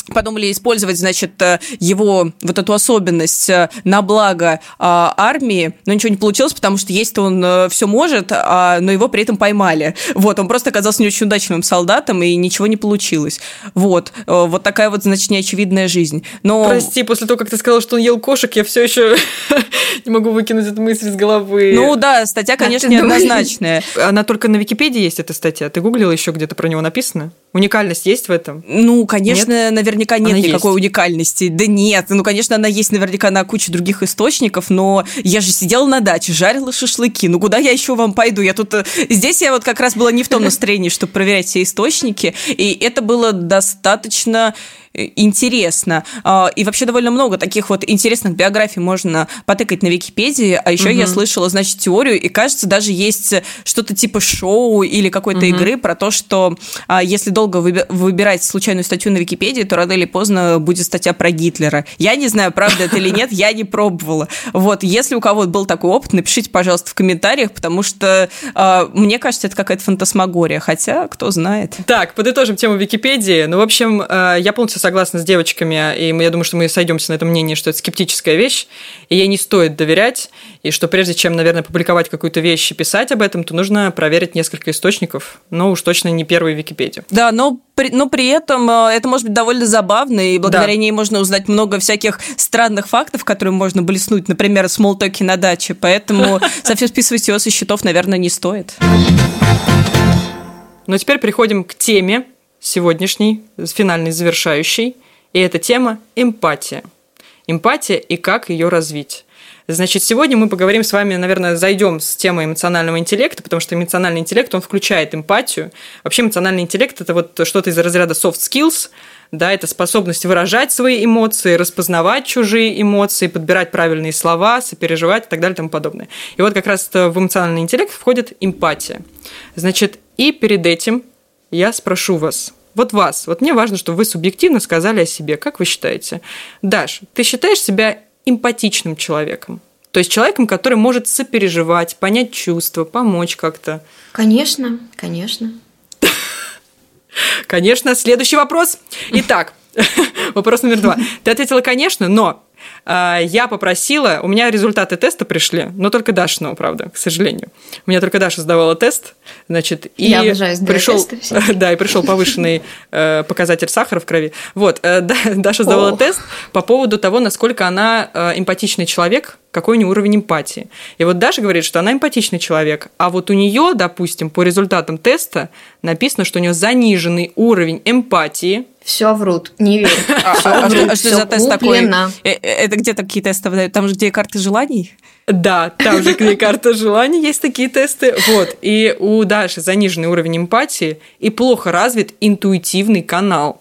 подумали использовать, значит, э, его вот эту особенность э, на благо а, армии, но ничего не получилось, потому что есть-то он все может, а, но его при этом поймали. Вот, он просто оказался не очень удачным солдатом, и ничего не получилось. Вот, Э, вот такая вот, значит, неочевидная жизнь. Но... Прости, после того, как ты сказала, что он ел кошек, я все еще <laughs> не могу выкинуть эту мысль из головы. Ну да, статья, конечно, ты думаешь? неоднозначная. Она только на Википедии есть, эта статья. Ты гуглила еще где-то про него написано? Уникальность есть в этом? Ну, конечно, наверняка наверняка нет она никакой есть. уникальности. Да нет, ну, конечно, она есть наверняка на куче других источников, но я же сидела на даче, жарила шашлыки. Ну, куда я еще вам пойду? Я тут... Э, здесь я вот как раз была не в том настроении, <laughs> чтобы проверять все источники, и это было достаточно Э, интересно. А, и вообще довольно много таких вот интересных биографий можно потыкать на Википедии. А еще угу. я слышала, значит, теорию, и кажется, даже есть что-то типа шоу или какой-то угу. игры про то, что а, если долго выбирать случайную статью на Википедии, то рано или поздно будет статья про Гитлера. Я не знаю, правда это или нет, я не пробовала. Вот, если у кого-то был такой опыт, напишите, пожалуйста, в комментариях, потому что а, мне кажется, это какая-то фантасмагория, хотя кто знает. Так, подытожим тему Википедии. Ну, в общем, я полностью согласна с девочками, и я думаю, что мы сойдемся на этом мнении, что это скептическая вещь, и ей не стоит доверять, и что прежде чем, наверное, публиковать какую-то вещь и писать об этом, то нужно проверить несколько источников, но уж точно не первую Википедию. Да, но при, но при этом э, это может быть довольно забавно, и благодаря да. ней можно узнать много всяких странных фактов, которые можно блеснуть, например, смолтоки на даче, поэтому <laughs> совсем списывать его со счетов, наверное, не стоит. Но теперь переходим к теме, сегодняшний, финальный, завершающий. И эта тема – эмпатия. Эмпатия и как ее развить. Значит, сегодня мы поговорим с вами, наверное, зайдем с темой эмоционального интеллекта, потому что эмоциональный интеллект, он включает эмпатию. Вообще эмоциональный интеллект – это вот что-то из разряда soft skills, да, это способность выражать свои эмоции, распознавать чужие эмоции, подбирать правильные слова, сопереживать и так далее и тому подобное. И вот как раз в эмоциональный интеллект входит эмпатия. Значит, и перед этим я спрошу вас, вот вас, вот мне важно, чтобы вы субъективно сказали о себе. Как вы считаете? Даш, ты считаешь себя эмпатичным человеком? То есть человеком, который может сопереживать, понять чувства, помочь как-то? Конечно, конечно. Конечно. Следующий вопрос. Итак, <laughs> вопрос номер два. Ты ответила, конечно, но я попросила, у меня результаты теста пришли, но только Дашиного, правда, к сожалению. У меня только Даша сдавала тест, значит, и я обожаю пришел, <laughs> да, и пришел повышенный э, показатель сахара в крови. Вот, э, <laughs> Даша сдавала тест по поводу того, насколько она э, эмпатичный человек, какой у нее уровень эмпатии. И вот Даша говорит, что она эмпатичный человек, а вот у нее, допустим, по результатам теста написано, что у нее заниженный уровень эмпатии, все врут, не верю. А, а, а что за тест такой? Э, э, это где такие тесты выдают? Там же где карты желаний? Да, там же где карта желаний есть такие тесты. Вот. И у Даши заниженный уровень эмпатии и плохо развит интуитивный канал.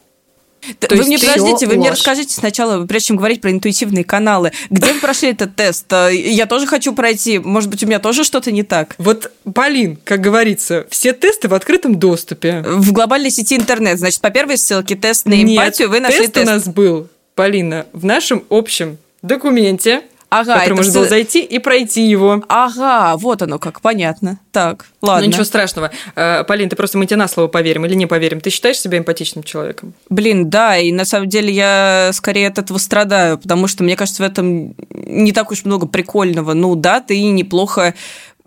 То вы мне подождите, вы ложь. мне расскажите сначала, прежде чем говорить про интуитивные каналы, где вы прошли этот тест? Я тоже хочу пройти. Может быть, у меня тоже что-то не так? Вот, Полин, как говорится, все тесты в открытом доступе. В глобальной сети интернет. Значит, по первой ссылке тест на эмпатию Нет, вы нашли тест. тест у нас был, Полина, в нашем общем документе Ага, который можно было зайти и пройти его. Ага, вот оно как, понятно. Так, ладно. Ну ничего страшного. Э, Полин, ты просто мы тебе на слово поверим или не поверим. Ты считаешь себя эмпатичным человеком? Блин, да, и на самом деле я скорее от этого страдаю, потому что мне кажется, в этом не так уж много прикольного. Ну да, ты неплохо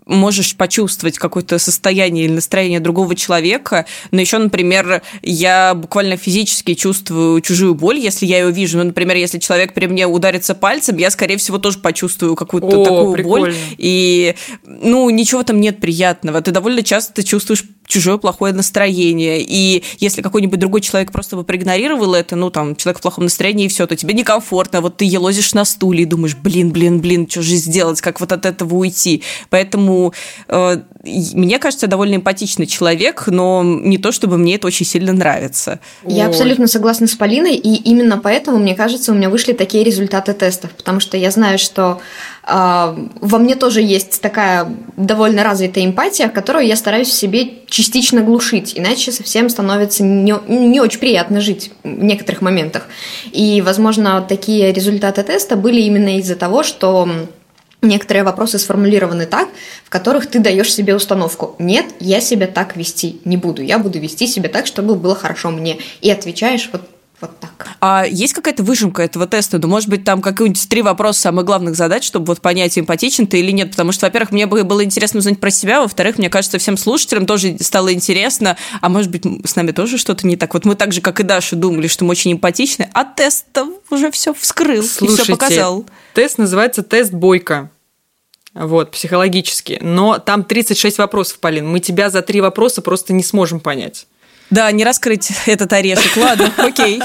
можешь почувствовать какое-то состояние или настроение другого человека, но еще, например, я буквально физически чувствую чужую боль, если я ее вижу. Ну, например, если человек при мне ударится пальцем, я, скорее всего, тоже почувствую какую-то О, такую прикольно. боль. И, ну, ничего там нет приятного. Ты довольно часто чувствуешь чужое плохое настроение. И если какой-нибудь другой человек просто бы проигнорировал это, ну, там, человек в плохом настроении, и все, то тебе некомфортно. Вот ты елозишь на стуле и думаешь, блин, блин, блин, что же сделать, как вот от этого уйти. Поэтому э, мне кажется, довольно эмпатичный человек, но не то, чтобы мне это очень сильно нравится. Я Ой. абсолютно согласна с Полиной, и именно поэтому, мне кажется, у меня вышли такие результаты тестов, потому что я знаю, что во мне тоже есть такая довольно развитая эмпатия, которую я стараюсь в себе частично глушить, иначе совсем становится не, не очень приятно жить в некоторых моментах. И, возможно, такие результаты теста были именно из-за того, что некоторые вопросы сформулированы так, в которых ты даешь себе установку. Нет, я себя так вести не буду. Я буду вести себя так, чтобы было хорошо мне. И отвечаешь вот вот так. А есть какая-то выжимка этого теста? Ну, может быть, там какие-нибудь три вопроса самых главных задач, чтобы вот понять, эмпатичен ты или нет? Потому что, во-первых, мне было интересно узнать про себя, во-вторых, мне кажется, всем слушателям тоже стало интересно, а может быть, с нами тоже что-то не так. Вот мы так же, как и Даша, думали, что мы очень эмпатичны, а тест уже все вскрыл Слушайте, и все показал. Тест называется тест Бойко вот, психологически. Но там 36 вопросов, Полин. Мы тебя за три вопроса просто не сможем понять. Да, не раскрыть этот орешек. Ладно, <laughs> окей.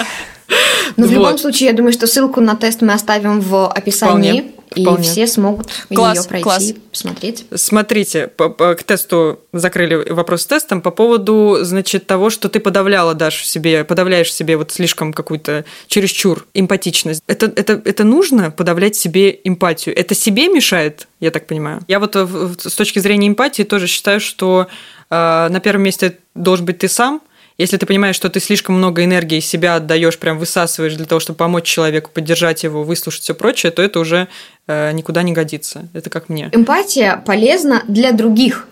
Но в любом случае, я думаю, что ссылку на тест мы оставим в описании. Вполне. И Вполне. все смогут Класс, ее пройти, класс. посмотреть. Смотрите, по- по- к тесту закрыли вопрос с тестом по поводу, значит, того, что ты подавляла, Даш, себе, подавляешь себе вот слишком какую-то чересчур эмпатичность. Это, это, это нужно подавлять себе эмпатию? Это себе мешает, я так понимаю? Я вот э, в- в- с точки зрения эмпатии тоже считаю, что э, на первом месте должен быть ты сам, если ты понимаешь, что ты слишком много энергии себя отдаешь, прям высасываешь для того, чтобы помочь человеку, поддержать его, выслушать все прочее, то это уже э, никуда не годится. Это как мне. Эмпатия полезна для других.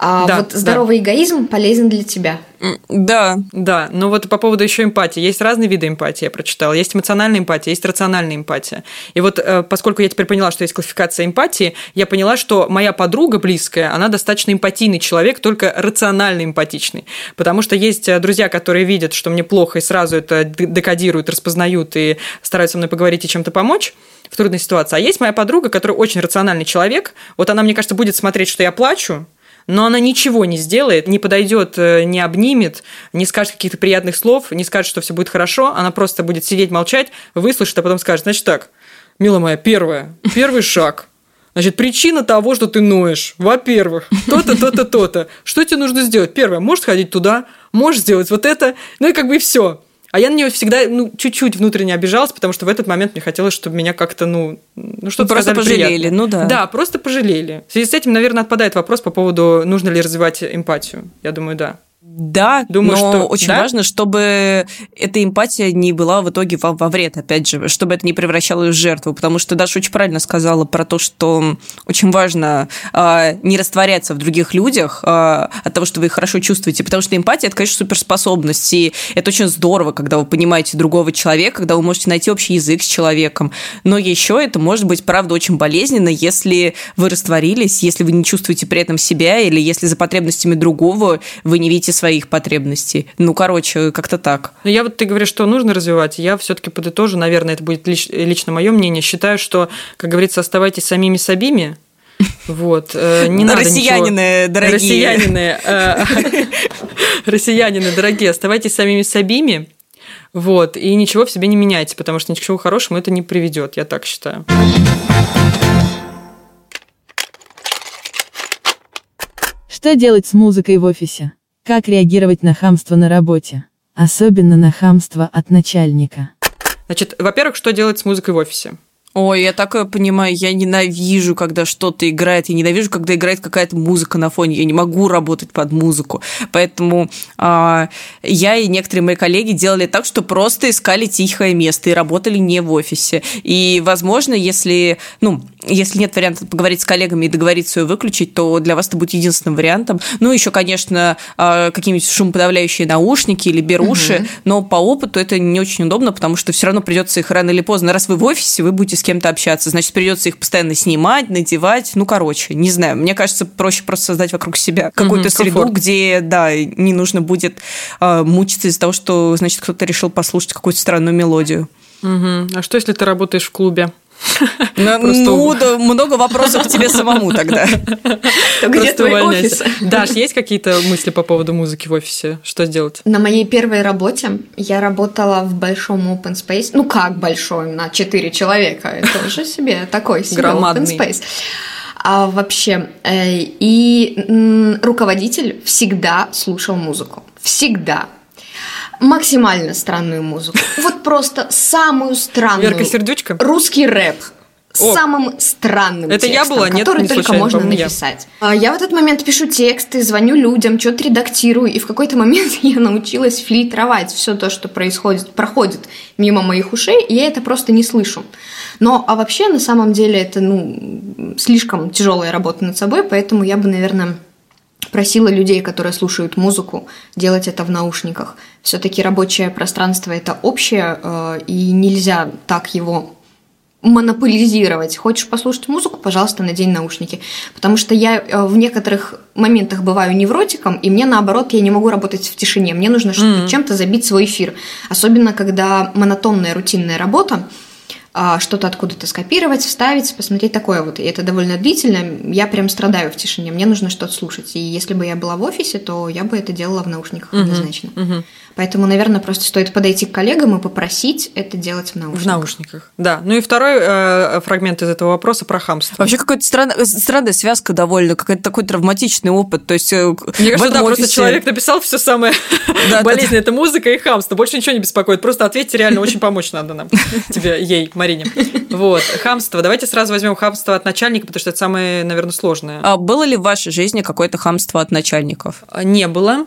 А Да, вот да. здоровый эгоизм полезен для тебя. Да, Да, но вот по поводу еще эмпатии. Есть разные виды эмпатии, я прочитала. Есть эмоциональная эмпатия, есть рациональная эмпатия. И вот э, поскольку я теперь поняла, что есть классификация эмпатии, я поняла, что моя подруга близкая, она достаточно эмпатийный человек, только рационально эмпатичный. Потому что есть э, друзья, которые видят, что мне плохо, и сразу это декодируют, распознают и стараются со мной поговорить и чем-то помочь в трудной ситуации. А есть моя подруга, которая очень рациональный человек. Вот она, мне кажется, будет смотреть, что я плачу, но она ничего не сделает, не подойдет, э, не обнимет, не скажет каких-то приятных слов, не скажет, что все будет хорошо, она просто будет сидеть, молчать, выслушает, а потом скажет, значит так, мила моя, первое, первый шаг. Значит, причина того, что ты ноешь, во-первых, то-то, то-то, то-то. Что тебе нужно сделать? Первое, можешь сходить туда, можешь сделать вот это, ну и как бы все. А я на нее всегда, ну, чуть-чуть внутренне обижалась, потому что в этот момент мне хотелось, чтобы меня как-то, ну, ну что-то просто пожалели, приятное. ну да. Да, просто пожалели. В связи с этим, наверное, отпадает вопрос по поводу, нужно ли развивать эмпатию. Я думаю, да. Да, Думаю, но что- очень да? важно, чтобы эта эмпатия не была в итоге во, во вред, опять же, чтобы это не превращалось в жертву, потому что Даша очень правильно сказала про то, что очень важно а, не растворяться в других людях а, от того, что вы их хорошо чувствуете, потому что эмпатия – это, конечно, суперспособность, и это очень здорово, когда вы понимаете другого человека, когда вы можете найти общий язык с человеком, но еще это может быть, правда, очень болезненно, если вы растворились, если вы не чувствуете при этом себя, или если за потребностями другого вы не видите своих потребностей. Ну, короче, как-то так. Но я вот, ты говоришь, что нужно развивать, я все-таки подытожу, наверное, это будет лич- лично мое мнение. Считаю, что, как говорится, оставайтесь самими собими. <laughs> Вот, э, не надо Россиянины, ничего. дорогие. Россиянины, э, <laughs> россиянины, дорогие, оставайтесь самими собими. Вот, и ничего в себе не меняйте, потому что ни к чему хорошему это не приведет, я так считаю. Что делать с музыкой в офисе? Как реагировать на хамство на работе? Особенно на хамство от начальника. Значит, во-первых, что делать с музыкой в офисе? Ой, я такое понимаю, я ненавижу, когда что-то играет, я ненавижу, когда играет какая-то музыка на фоне, я не могу работать под музыку. Поэтому а, я и некоторые мои коллеги делали так, что просто искали тихое место и работали не в офисе. И, возможно, если, ну, если нет варианта поговорить с коллегами и договориться ее выключить, то для вас это будет единственным вариантом. Ну, еще, конечно, а, какие-нибудь шумоподавляющие наушники или беруши, но по опыту это не очень удобно, потому что все равно придется их рано или поздно. Раз вы в офисе, вы будете с кем-то общаться, значит, придется их постоянно снимать, надевать. Ну, короче, не знаю. Мне кажется, проще просто создать вокруг себя какую-то Мгм, среду, комфорт. где, да, не нужно будет а, мучиться из-за того, что, значит, кто-то решил послушать какую-то странную мелодию. Мгм. А что, если ты работаешь в клубе? Ну, ну, да, много вопросов к тебе самому тогда. То где твой офис? Даш, есть какие-то мысли по поводу музыки в офисе? Что сделать? На моей первой работе я работала в большом open space. Ну как большой, на 4 человека. Это уже себе такой себе open space. А вообще, э, и руководитель всегда слушал музыку. Всегда. Максимально странную музыку. <laughs> Вот просто самую странную. Верка Сердючка? Русский рэп. О. Самым странным Это я текстом, была? Нет, который не только случайно, можно по-моему, я. написать. А, Я в этот момент пишу тексты, звоню людям, что-то редактирую, и в какой-то момент <laughs> я научилась фильтровать все то, что происходит, проходит мимо моих ушей, и я это просто не слышу. Но, а вообще, на самом деле, это, ну, слишком тяжелая работа над собой, поэтому я бы, наверное, просила людей, которые слушают музыку, делать это в наушниках. Все-таки рабочее пространство это общее, э, и нельзя так его монополизировать. Хочешь послушать музыку, пожалуйста, надень наушники. Потому что я э, в некоторых моментах бываю невротиком, и мне наоборот, я не могу работать в тишине. Мне нужно что-то- чем-то забить свой эфир. Особенно, когда монотонная, рутинная работа, что-то откуда-то скопировать, вставить, посмотреть такое вот. И это довольно длительно. Я прям страдаю в тишине. Мне нужно что-то слушать. И если бы я была в офисе, то я бы это делала в наушниках Мгм, однозначно. мгм. Поэтому, наверное, просто стоит подойти к коллегам и попросить это делать в наушниках. В наушниках, да. Ну и второй э, фрагмент из этого вопроса про хамство. Вообще какая-то странная, странная связка довольно, какой-то такой травматичный опыт. То есть, э, Мне кажется, да, просто офисе- человек написал все самое <laughs> Да, болезненное. Это музыка и хамство. Больше ничего не беспокоит. Просто ответьте реально, очень помочь надо нам. <laughs> Тебе, ей, Марине. Вот, хамство. Давайте сразу возьмем хамство от начальника, потому что это самое, наверное, сложное. А было ли в вашей жизни какое-то хамство от начальников? А, Не было,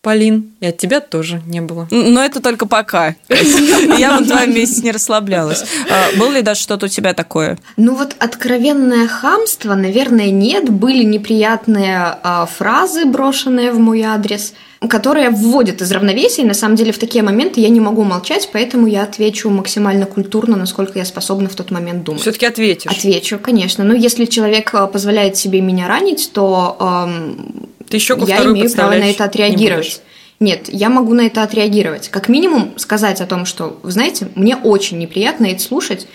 Полин, и от тебя тоже не было. Но это только пока. <laughs> Я вот два месяца не расслаблялась. А Было ли даже что-то у тебя такое? Ну вот откровенное хамство, наверное, нет. Были неприятные а, фразы, брошенные в мой адрес, которые вводят из равновесия. И на самом деле в такие моменты я не могу молчать, поэтому я отвечу максимально культурно, насколько я способна в тот момент думать. Все-таки ответишь. Отвечу, конечно. Но если человек а, позволяет себе меня ранить, то ам, Ты еще я имею право на это отреагировать. Нет, я могу на это отреагировать. Как минимум сказать о том, что, вы знаете, мне очень неприятно это слушать,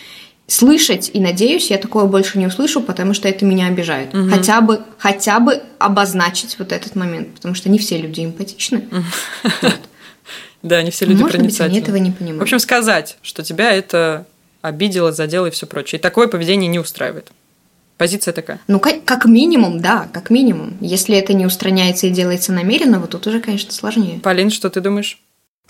слышать, и надеюсь, я такое больше не услышу, потому что это меня обижает. Хотя бы, хотя бы обозначить вот этот момент, потому что не все люди эмпатичны. <laughs> Да, не все люди Может быть, они проницательны. этого не понимают. В общем, сказать, что тебя это обидело, задело и все прочее. И такое поведение не устраивает. Позиция такая. Ну, как, как минимум, да, как минимум. Если это не устраняется и делается намеренно, вот тут уже, конечно, сложнее. Полин, что ты думаешь?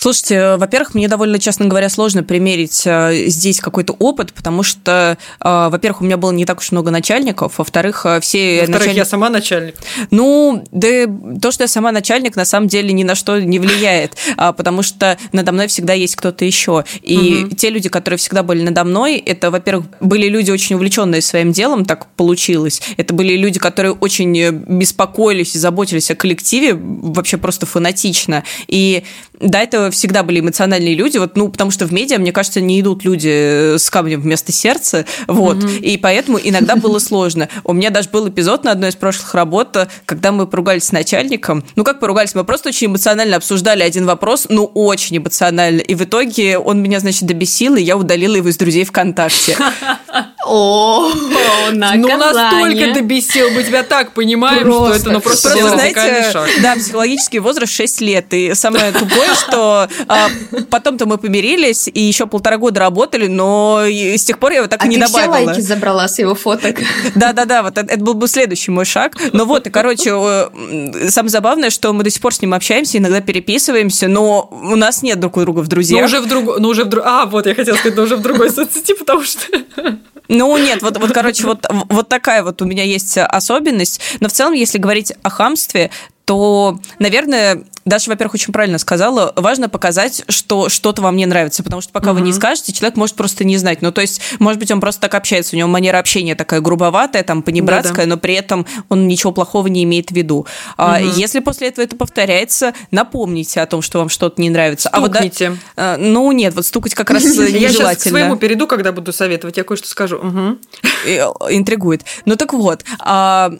Слушайте, э, во-первых, мне довольно, честно говоря, сложно примерить э, здесь какой-то опыт, потому что, э, во-первых, у меня было не так уж много начальников, во-вторых, все Во-вторых, начальники... я сама начальник. Ну, да то, что я сама начальник, на самом деле ни на что не влияет, <laughs> а, потому что надо мной всегда есть кто-то еще. И те люди, которые всегда были надо мной, это, во-первых, были люди очень увлеченные своим делом, так получилось. Это были люди, которые очень беспокоились и заботились о коллективе, вообще просто фанатично. И до этого всегда были эмоциональные люди, вот, ну, потому что в медиа, мне кажется, не идут люди э, с камнем вместо сердца, вот, и поэтому иногда было сложно. У меня даже был эпизод на одной из прошлых работ, э, когда мы поругались с начальником. Ну, как поругались? Мы просто очень эмоционально обсуждали один вопрос, ну, очень эмоционально. И в итоге он меня, значит, добесил, и я удалила его из друзей ВКонтакте. <laughs> О, Ну, настолько добесил, мы тебя так понимаем, что это ну, просто знаете, да, психологический возраст 6 лет. И самое тупое, что а, потом-то мы помирились и еще полтора года работали, но с тех пор я его так А и не ты все добавила. лайки забрала с его фоток. Да-да-да, вот это, был бы следующий мой шаг. Но вот, и, короче, самое забавное, что мы до сих пор с ним общаемся, иногда переписываемся, но у нас нет друг у друга в друзьях. уже в другой, ну, уже в друг... А, вот, я хотела сказать, но уже в другой соцсети, потому что... Ну, нет, вот, вот короче, вот, вот такая вот у меня есть особенность. Но в целом, если говорить о хамстве, то, наверное, Даша, во-первых, очень правильно сказала, важно показать, что что-то вам не нравится, потому что пока вы не скажете, человек может просто не знать. Ну, то есть, может быть, он просто так общается, у него манера общения такая грубоватая, там, понебратская, но при этом он ничего плохого не имеет в виду. А Если после этого это повторяется, напомните о том, что вам что-то не нравится. А вот да- Стукните. а, ну, нет, вот стукать как раз <laughs> Я сейчас к нежелательно. своему перейду, когда буду советовать, я кое-что скажу. Э, интригует. Ну так вот, а,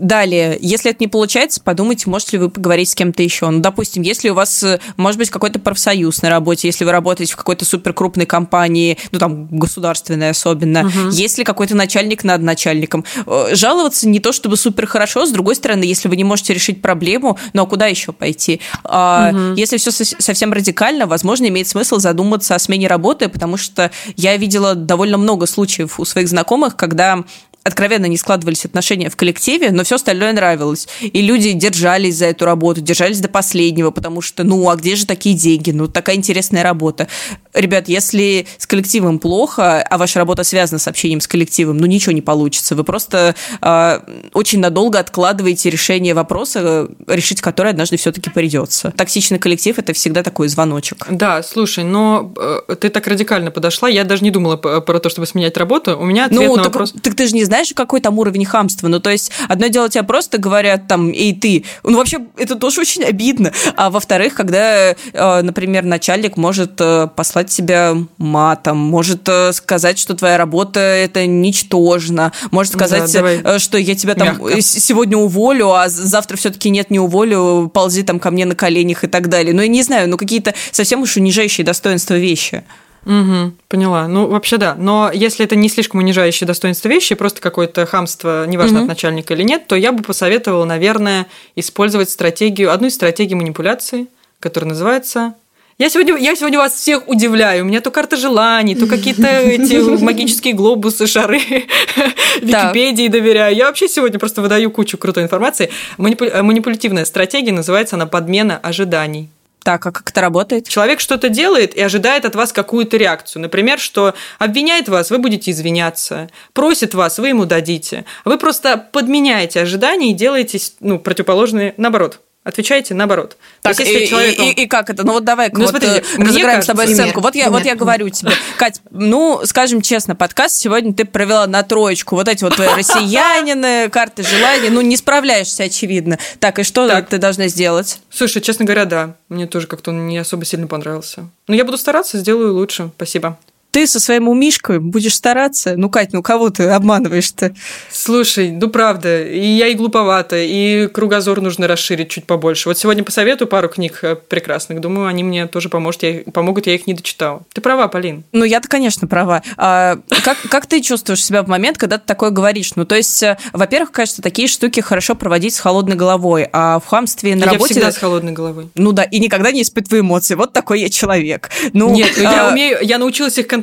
Далее, если это не получается, подумайте, можете ли вы поговорить с кем-то еще. Ну, допустим, если у вас, э, может быть, какой-то профсоюз на работе, если вы работаете в какой-то суперкрупной компании, ну, там, государственной особенно, если какой-то начальник над начальником. Э, Жаловаться не то чтобы супер хорошо, с другой стороны, если вы не можете решить проблему, ну, а куда еще пойти? А, Если все совсем радикально, возможно, имеет смысл задуматься о смене работы, потому что я видела довольно много случаев у своих знакомых, когда откровенно не складывались отношения в коллективе, но все остальное нравилось. И люди держались за эту работу, держались до последнего, потому что, ну, а где же такие деньги? Ну, такая интересная работа. Ребят, если с коллективом плохо, а ваша работа связана с общением с коллективом, ну, ничего не получится. Вы просто э, очень надолго откладываете решение вопроса, решить который однажды все-таки придется. Токсичный коллектив – это всегда такой звоночек. Да, слушай, но э, ты так радикально подошла, я даже не думала п- про то, чтобы сменять работу. У меня ответ Ну, на так, вопрос... так ты же не знаешь, какой там уровень хамства. Ну, то есть, одно дело, тебе просто говорят там, эй, ты. Ну, вообще, это тоже очень обидно. А во-вторых, когда, э, например, начальник может э, послать себя матом, может э, сказать, что твоя работа это ничтожно, может сказать, Да, что я тебя там мягко. сегодня уволю, а завтра все-таки нет, не уволю, ползи там ко мне на коленях и так далее. Ну, я не знаю, ну, какие-то совсем уж унижающие достоинства вещи. Угу, поняла. Ну, вообще да. Но если это не слишком унижающее достоинство вещи, просто какое-то хамство, неважно, угу. от начальника или нет, то я бы посоветовала, наверное, использовать стратегию, одну из стратегий манипуляции, которая называется я сегодня, я сегодня вас всех удивляю. У меня то карта желаний, то какие-то эти магические глобусы, шары, <laughs> Википедии доверяю. Я вообще сегодня просто выдаю кучу крутой информации. Манипулятивная стратегия называется она подмена ожиданий. Так, а как это работает? Человек что-то делает и ожидает от вас какую-то реакцию. Например, что обвиняет вас, вы будете извиняться, просит вас, вы ему дадите. Вы просто подменяете ожидания и делаете ну, противоположные наоборот. Отвечаете наоборот. Так, есть, если и, человек... и, и, и как это? Ну вот давай ну, вот, смотрите, э, разыграем с тобой сценку. Вот я, вот я говорю тебе, Кать, ну, скажем честно, подкаст сегодня ты провела на троечку. Вот эти вот твои россиянины, <laughs> карты желаний, ну, не справляешься, очевидно. Так, и что так. ты должна сделать? Слушай, честно говоря, да. Мне тоже как-то он не особо сильно понравился. Но я буду стараться, сделаю лучше. Спасибо ты со своим умишкой будешь стараться. Ну, Кать, ну кого ты обманываешь-то? Слушай, ну правда, и я и глуповата, и кругозор нужно расширить чуть побольше. Вот сегодня посоветую пару книг э, прекрасных. Думаю, они мне тоже поможет, я, помогут, я их не дочитала. Ты права, Полин. Ну, я-то, конечно, права. А, как, как ты чувствуешь себя в момент, когда ты такое говоришь? Ну, то есть, э, во-первых, кажется, такие штуки хорошо проводить с холодной головой, а в хамстве на я работе... Я всегда с холодной головой. Ну да, и никогда не испытываю эмоции. Вот такой я человек. Ну, Нет, ну, а... я умею, я научилась их контролировать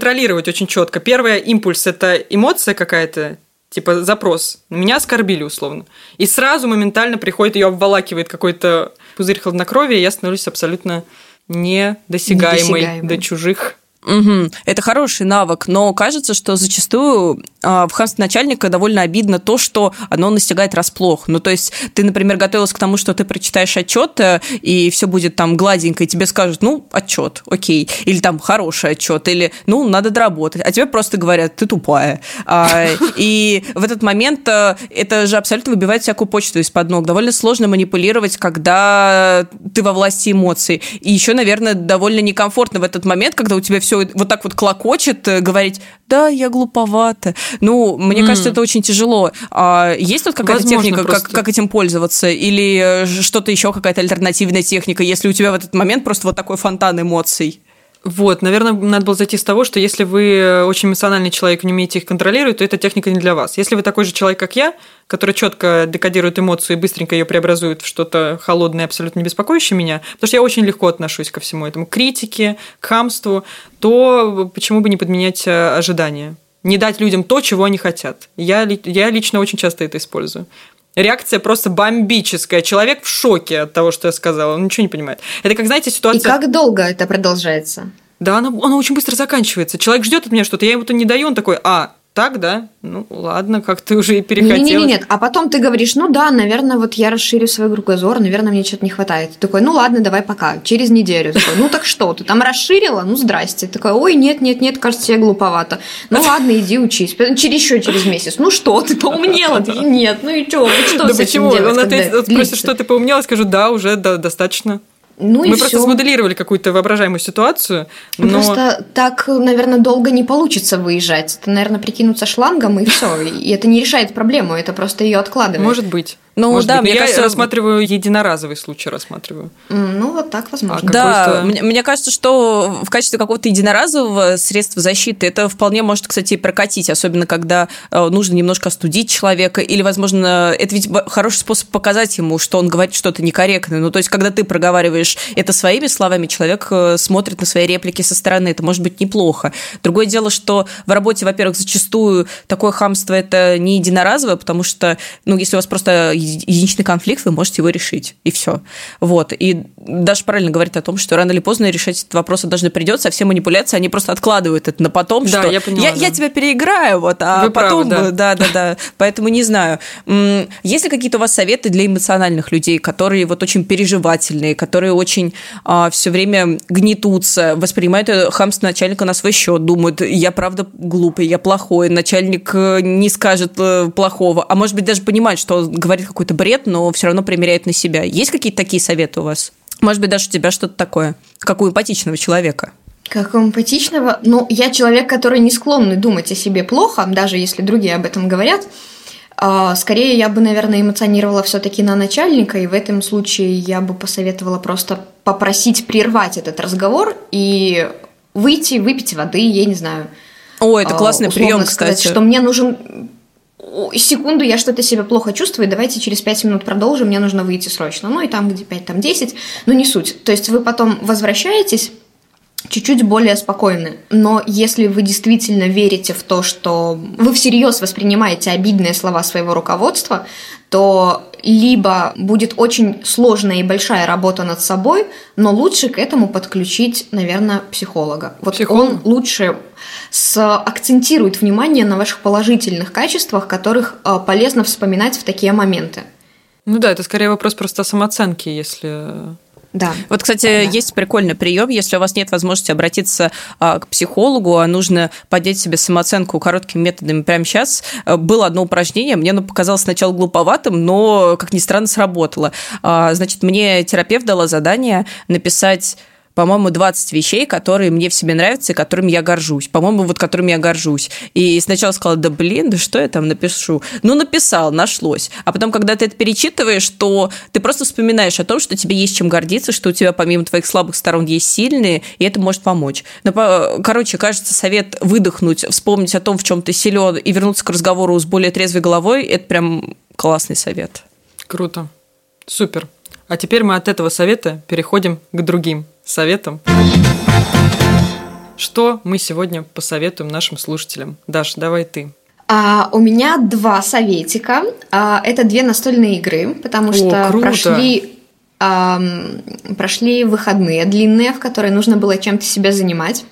очень четко. Первый импульс – это эмоция какая-то, типа запрос. Меня оскорбили условно. И сразу моментально приходит, ее обволакивает какой-то пузырь хладнокровия, и я становлюсь абсолютно недосягаемой, недосягаемой. до чужих Угу. Это хороший навык, но кажется, что зачастую а, в хамстве начальника довольно обидно то, что оно настигает расплох. Ну, то есть ты, например, готовилась к тому, что ты прочитаешь отчет, э, и все будет там гладенько, и тебе скажут, ну, отчет, окей, или там хороший отчет, или, ну, надо доработать, а тебе просто говорят, ты тупая. А, <laughs> и в этот момент э, это же абсолютно выбивает всякую почту из-под ног. Довольно сложно манипулировать, когда ты во власти эмоций. И еще, наверное, довольно некомфортно в этот момент, когда у тебя все вот так вот клокочет, э, говорить, да, я глуповата. Ну, мне mm. кажется, это очень тяжело. А есть тут какая-то Возможно, техника, как, как этим пользоваться? Или э, что-то еще, какая-то альтернативная техника, если у тебя в этот момент просто вот такой фонтан эмоций? Вот, наверное, надо было зайти с того, что если вы очень эмоциональный человек и не умеете их контролировать, то эта техника не для вас. Если вы такой же человек, как я, который четко декодирует эмоцию и быстренько ее преобразует в что-то холодное, абсолютно не беспокоящее меня, потому что я очень легко отношусь ко всему этому, к критике, к хамству, то почему бы не подменять э, ожидания? Не дать людям то, чего они хотят. Я, я лично очень часто это использую реакция просто бомбическая. Человек в шоке от того, что я сказала. Он ничего не понимает. Это как, знаете, ситуация... И как долго это продолжается? Да, она, она очень быстро заканчивается. Человек ждет от меня что-то, я ему то не даю, он такой, а, так, да? Ну, ладно, как ты уже и перехотела. Нет, нет, нет. А потом ты говоришь, ну да, наверное, вот я расширю свой кругозор, наверное, мне что-то не хватает. Ты такой, ну ладно, давай пока, через неделю. Такой, ну так что, ты там расширила? Ну здрасте. Такой, ой, нет, нет, нет, кажется, я глуповато. Ну ладно, иди учись. Через еще через месяц. Ну что, ты поумнела? Ты нет, ну и что? Что да почему? Он ответит, спросит, что ты поумнела, скажу, да, уже достаточно. Ну Мы просто всё. смоделировали какую-то воображаемую ситуацию. Но... Просто так, наверное, долго не получится выезжать. Это, наверное, прикинуться шлангом и все. И это не решает проблему, это просто ее откладывает. Может быть. Ну Может да, быть. мне я кажется, рассматриваю единоразовый случай, рассматриваю. Ну вот так возможно. А да, мне, мне кажется, что в качестве какого-то единоразового средства защиты это вполне может, кстати, и прокатить, особенно когда э, нужно немножко остудить человека, или, возможно, это ведь хороший способ показать ему, что он говорит что-то некорректное. Ну то есть, когда ты проговариваешь это своими словами, человек э, смотрит на свои реплики со стороны, это может быть неплохо. Другое дело, что в работе, во-первых, зачастую такое хамство это не единоразовое, потому что, ну, если у вас просто единичный конфликт, вы можете его решить, и все. Вот. И даже правильно говорит о том, что рано или поздно решать этот вопрос должны придется, а все манипуляции, они просто откладывают это на потом, да, что я, поняла, я, да. я тебя переиграю, вот, а вы потом... Правы, да. да, да, да. Поэтому не знаю. Есть ли какие-то у вас советы для эмоциональных людей, которые вот очень переживательные, которые очень а, все время гнетутся, воспринимают хамство начальника на свой счет, думают, я правда глупый, я плохой, начальник э, не скажет э, плохого, а может быть даже понимает, что он говорит какой-то бред, но все равно примеряет на себя. Есть какие-то такие советы у вас? Может быть, даже у тебя что-то такое, как у эмпатичного человека? Как у эмпатичного? Ну, я человек, который не склонный думать о себе плохо, даже если другие об этом говорят. А, скорее, я бы, наверное, эмоционировала все-таки на начальника, и в этом случае я бы посоветовала просто попросить прервать этот разговор и выйти, выпить воды, я не знаю. О, это классный прием, сказать, кстати. что мне нужен секунду я что-то себя плохо чувствую, давайте через 5 минут продолжим, мне нужно выйти срочно. Ну и там где 5, там 10, но не суть. То есть вы потом возвращаетесь, чуть-чуть более спокойны. Но если вы действительно верите в то, что вы всерьез воспринимаете обидные слова своего руководства, то либо будет очень сложная и большая работа над собой, но лучше к этому подключить, наверное, психолога. Вот Психолог? он лучше акцентирует внимание на ваших положительных качествах, которых э, полезно вспоминать в такие моменты. Ну да, это скорее вопрос просто самооценки, если да. Вот, кстати, да. есть прикольный прием, если у вас нет возможности обратиться а, к психологу, а нужно поднять себе самооценку короткими методами прямо сейчас. Э, было одно упражнение, мне оно показалось сначала глуповатым, но, как ни странно, сработало. А, значит, мне терапевт дала задание написать по-моему, 20 вещей, которые мне в себе нравятся и которыми я горжусь. По-моему, вот которыми я горжусь. И сначала сказала, да блин, да что я там напишу? Ну, написал, нашлось. А потом, когда ты это перечитываешь, то ты просто вспоминаешь о том, что тебе есть чем гордиться, что у тебя помимо твоих слабых сторон есть сильные, и это может помочь. Но, короче, кажется, совет выдохнуть, вспомнить о том, в чем ты силен, и вернуться к разговору с более трезвой головой, это прям классный совет. Круто. Супер. А теперь мы от этого совета переходим к другим советом. Что мы сегодня посоветуем нашим слушателям? Даш, давай ты. А, у меня два советика. А, это две настольные игры, потому О, что круто. прошли а, прошли выходные длинные, в которые нужно было чем-то себя занимать.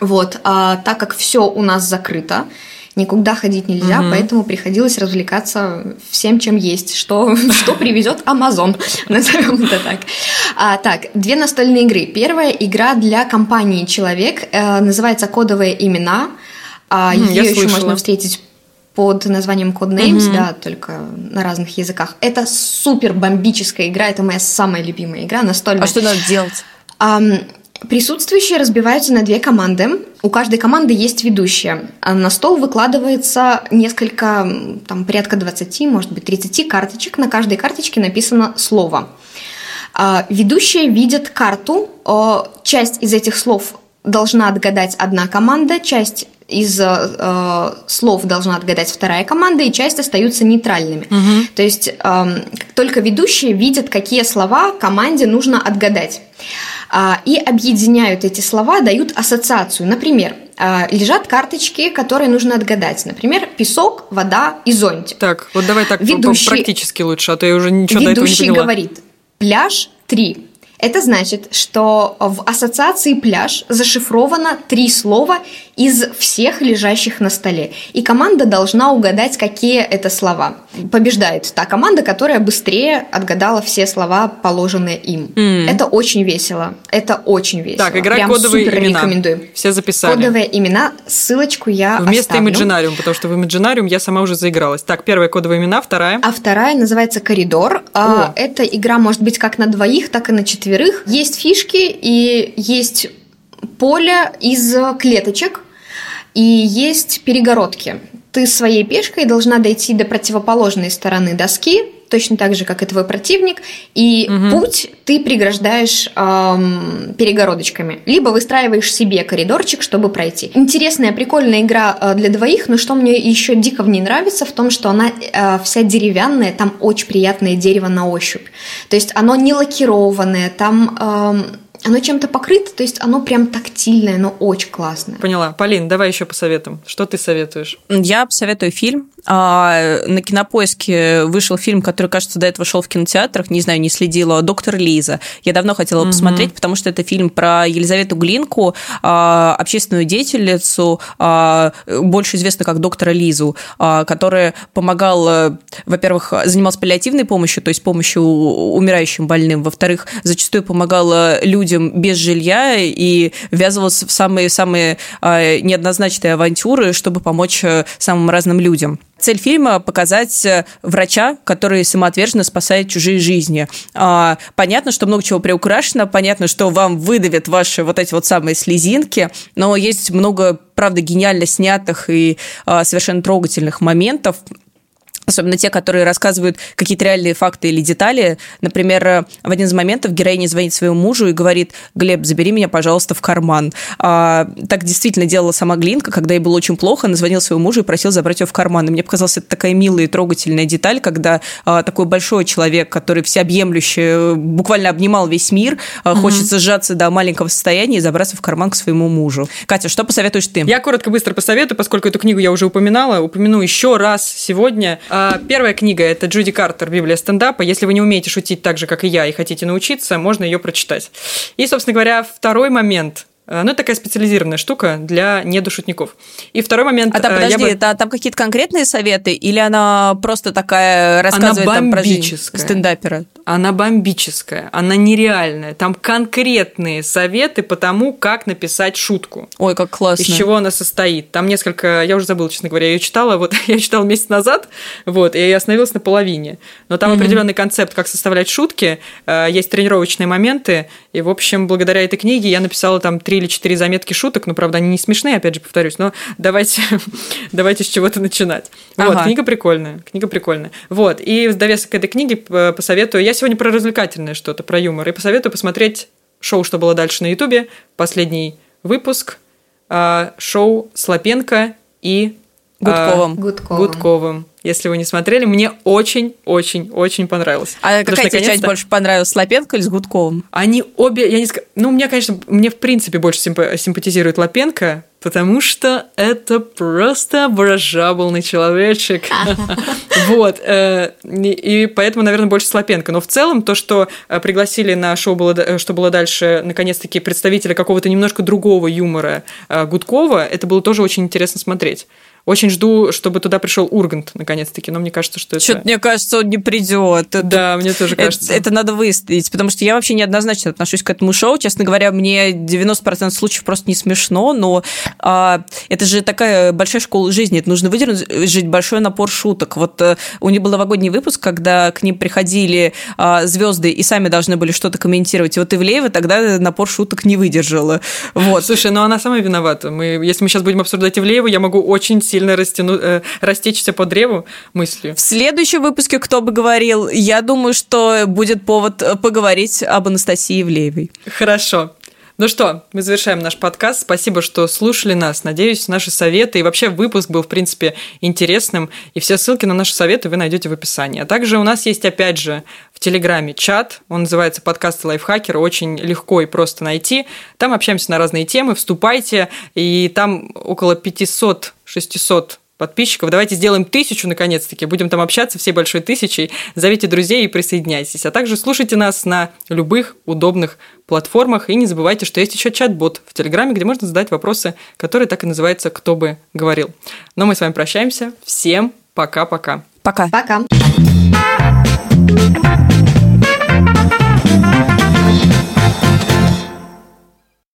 Вот, а, так как все у нас закрыто, никуда ходить нельзя, угу. поэтому приходилось развлекаться всем, чем есть, что, <laughs> что привезет Amazon, <laughs> назовем это так. А, так, две настольные игры. Первая игра для компании «Человек» э, называется «Кодовые имена». А, mm, Ее еще можно встретить под названием Codenames, mm-hmm. да, только на разных языках. Это супер бомбическая игра, это моя самая любимая игра настольная. А что надо делать? Um, Присутствующие разбиваются на две команды. У каждой команды есть ведущая. На стол выкладывается несколько, там порядка 20, может быть 30 карточек. На каждой карточке написано слово. А, ведущие видят карту. Часть из этих слов должна отгадать одна команда, часть из э, слов должна отгадать вторая команда, и часть остаются нейтральными. Угу. То есть э, только ведущие видят, какие слова команде нужно отгадать. А, и объединяют эти слова, дают ассоциацию. Например, а, лежат карточки, которые нужно отгадать. Например, песок, вода и зонтик. Так, вот давай так ведущий, практически лучше, а то я уже ничего до этого не поняла. Ведущий говорит, пляж 3, это значит, что в ассоциации пляж зашифровано три слова из всех лежащих на столе. И команда должна угадать, какие это слова. Побеждает та команда, которая быстрее отгадала все слова, положенные им. Mm. Это очень весело. Это очень весело. Так, играть Прям кодовые супер имена. рекомендую. Все записали. Кодовые имена. Ссылочку я Вместо оставлю. Imaginarium, потому что в Imaginarium я сама уже заигралась. Так, первая кодовые имена, вторая. А вторая называется «Коридор». А, О. Эта игра может быть как на двоих, так и на четверых четверых. Есть фишки и есть поле из клеточек, и есть перегородки. Ты своей пешкой должна дойти до противоположной стороны доски, точно так же, как и твой противник, и угу. путь ты преграждаешь эм, перегородочками. Либо выстраиваешь себе коридорчик, чтобы пройти. Интересная, прикольная игра э, для двоих, но что мне еще дико в ней нравится, в том, что она э, вся деревянная, там очень приятное дерево на ощупь. То есть оно не лакированное, там... Э, оно чем-то покрыто, то есть оно прям тактильное, но очень классное. Поняла. Полин, давай еще посоветуем. Что ты советуешь? Я посоветую фильм а, на кинопоиске вышел фильм, который, кажется, до этого шел в кинотеатрах, не знаю, не следила, Доктор Лиза. Я давно хотела угу. посмотреть, потому что это фильм про Елизавету Глинку, а, общественную деятельницу, а, больше известно как доктора Лизу, которая помогала, во-первых, занималась паллиативной помощью, то есть помощью умирающим больным, во-вторых, зачастую помогала людям без жилья и ввязывалась в самые-самые неоднозначные авантюры, чтобы помочь э, самым разным людям. Цель фильма – показать э, врача, который самоотверженно спасает чужие жизни. А, понятно, что много чего приукрашено, понятно, что вам выдавят ваши вот эти вот самые слезинки, но есть много, правда, гениально снятых и а, совершенно трогательных моментов, особенно те, которые рассказывают какие-то реальные факты или детали. Например, в один из моментов героиня звонит своему мужу и говорит, Глеб, забери меня, пожалуйста, в карман. А, так действительно делала сама Глинка, когда ей было очень плохо, она звонила своему мужу и просил забрать ее в карман. И мне показалась это такая милая и трогательная деталь, когда а, такой большой человек, который всеобъемлющий, буквально обнимал весь мир, а, угу. хочется сжаться до маленького состояния и забраться в карман к своему мужу. Катя, что посоветуешь ты? Я коротко, быстро посоветую, поскольку эту книгу я уже упоминала, упомяну еще раз сегодня. А, первая книга – это Джуди Картер «Библия стендапа». Если вы не умеете шутить так же, как и я, и хотите научиться, можно ее прочитать. И, собственно говоря, второй момент ну, это такая специализированная штука для недошутников. И второй момент... А там, э, подожди, бы... это, там какие-то конкретные советы? Или она просто такая рассказывает она там, про жизнь стендапера? Она бомбическая, она нереальная. Там конкретные советы по тому, как написать шутку. Ой, как классно. Из чего она состоит. Там несколько... Я уже забыла, честно говоря, я ее читала. Вот <laughs> я читала месяц назад, вот, и я остановилась на половине. Но там mm-hmm. определенный концепт, как составлять шутки. Э, есть тренировочные моменты. И, в общем, благодаря этой книге я написала там три или четыре заметки шуток, ну, правда, они не смешные, опять же, повторюсь, но давайте, <laughs> давайте с чего-то начинать. Вот, ага. книга прикольная, книга прикольная. Вот, и в довесок к этой книге посоветую, я сегодня про развлекательное что-то, про юмор, и посоветую посмотреть шоу «Что было дальше» на Ютубе, последний выпуск, а, шоу Слопенко и Гудковым. А, Гудковым. Гудковым. Если вы не смотрели, мне очень-очень-очень понравилось. А Потому какая тебе часть больше понравилась, с Лапенко или с Гудковым? Они обе, я не скажу, ну, мне, конечно, мне в принципе больше симпатизирует Лапенко, потому что это просто ображабленный человечек. <laughs> Вот. Э, и поэтому, наверное, больше Слопенко. Но в целом то, что э, пригласили на шоу было, «Что было дальше», наконец-таки представителя какого-то немножко другого юмора э, Гудкова, это было тоже очень интересно смотреть. Очень жду, чтобы туда пришел Ургант, наконец-таки, но мне кажется, что это... Что-то, мне кажется, он не придет. Да, мне тоже кажется. Это, это надо выставить, потому что я вообще неоднозначно отношусь к этому шоу. Честно говоря, мне 90% случаев просто не смешно, но а, это же такая большая школа жизни. Это нужно выдержать жить большой напор шуток. Вот а, у них был новогодний выпуск, когда к ним приходили а, звезды и сами должны были что-то комментировать. И вот Ивлеева тогда напор шуток не выдержала. Вот. Слушай, ну она сама виновата. Мы, если мы сейчас будем обсуждать Ивлееву, я могу очень сильно растяну, э, растечься по древу мыслью. В следующем выпуске «Кто бы говорил», я думаю, что будет повод э, поговорить об Анастасии Ивлеевой. Хорошо. Ну что, мы завершаем наш подкаст. Спасибо, что слушали нас. Надеюсь, наши советы и вообще выпуск был, в принципе, интересным. И все ссылки на наши советы вы найдете в описании. А также у нас есть, опять же, в Телеграме чат. Он называется «Подкасты лайфхакера». Очень легко и просто найти. Там общаемся на разные темы. Вступайте. И там около 500-600 подписчиков. Давайте сделаем тысячу, наконец-таки. Будем там общаться всей большой тысячей. Зовите друзей и присоединяйтесь. А также слушайте нас на любых удобных платформах. И не забывайте, что есть еще чат-бот в Телеграме, где можно задать вопросы, которые так и называются «Кто бы говорил». Но мы с вами прощаемся. Всем пока-пока. Пока. Пока. пока.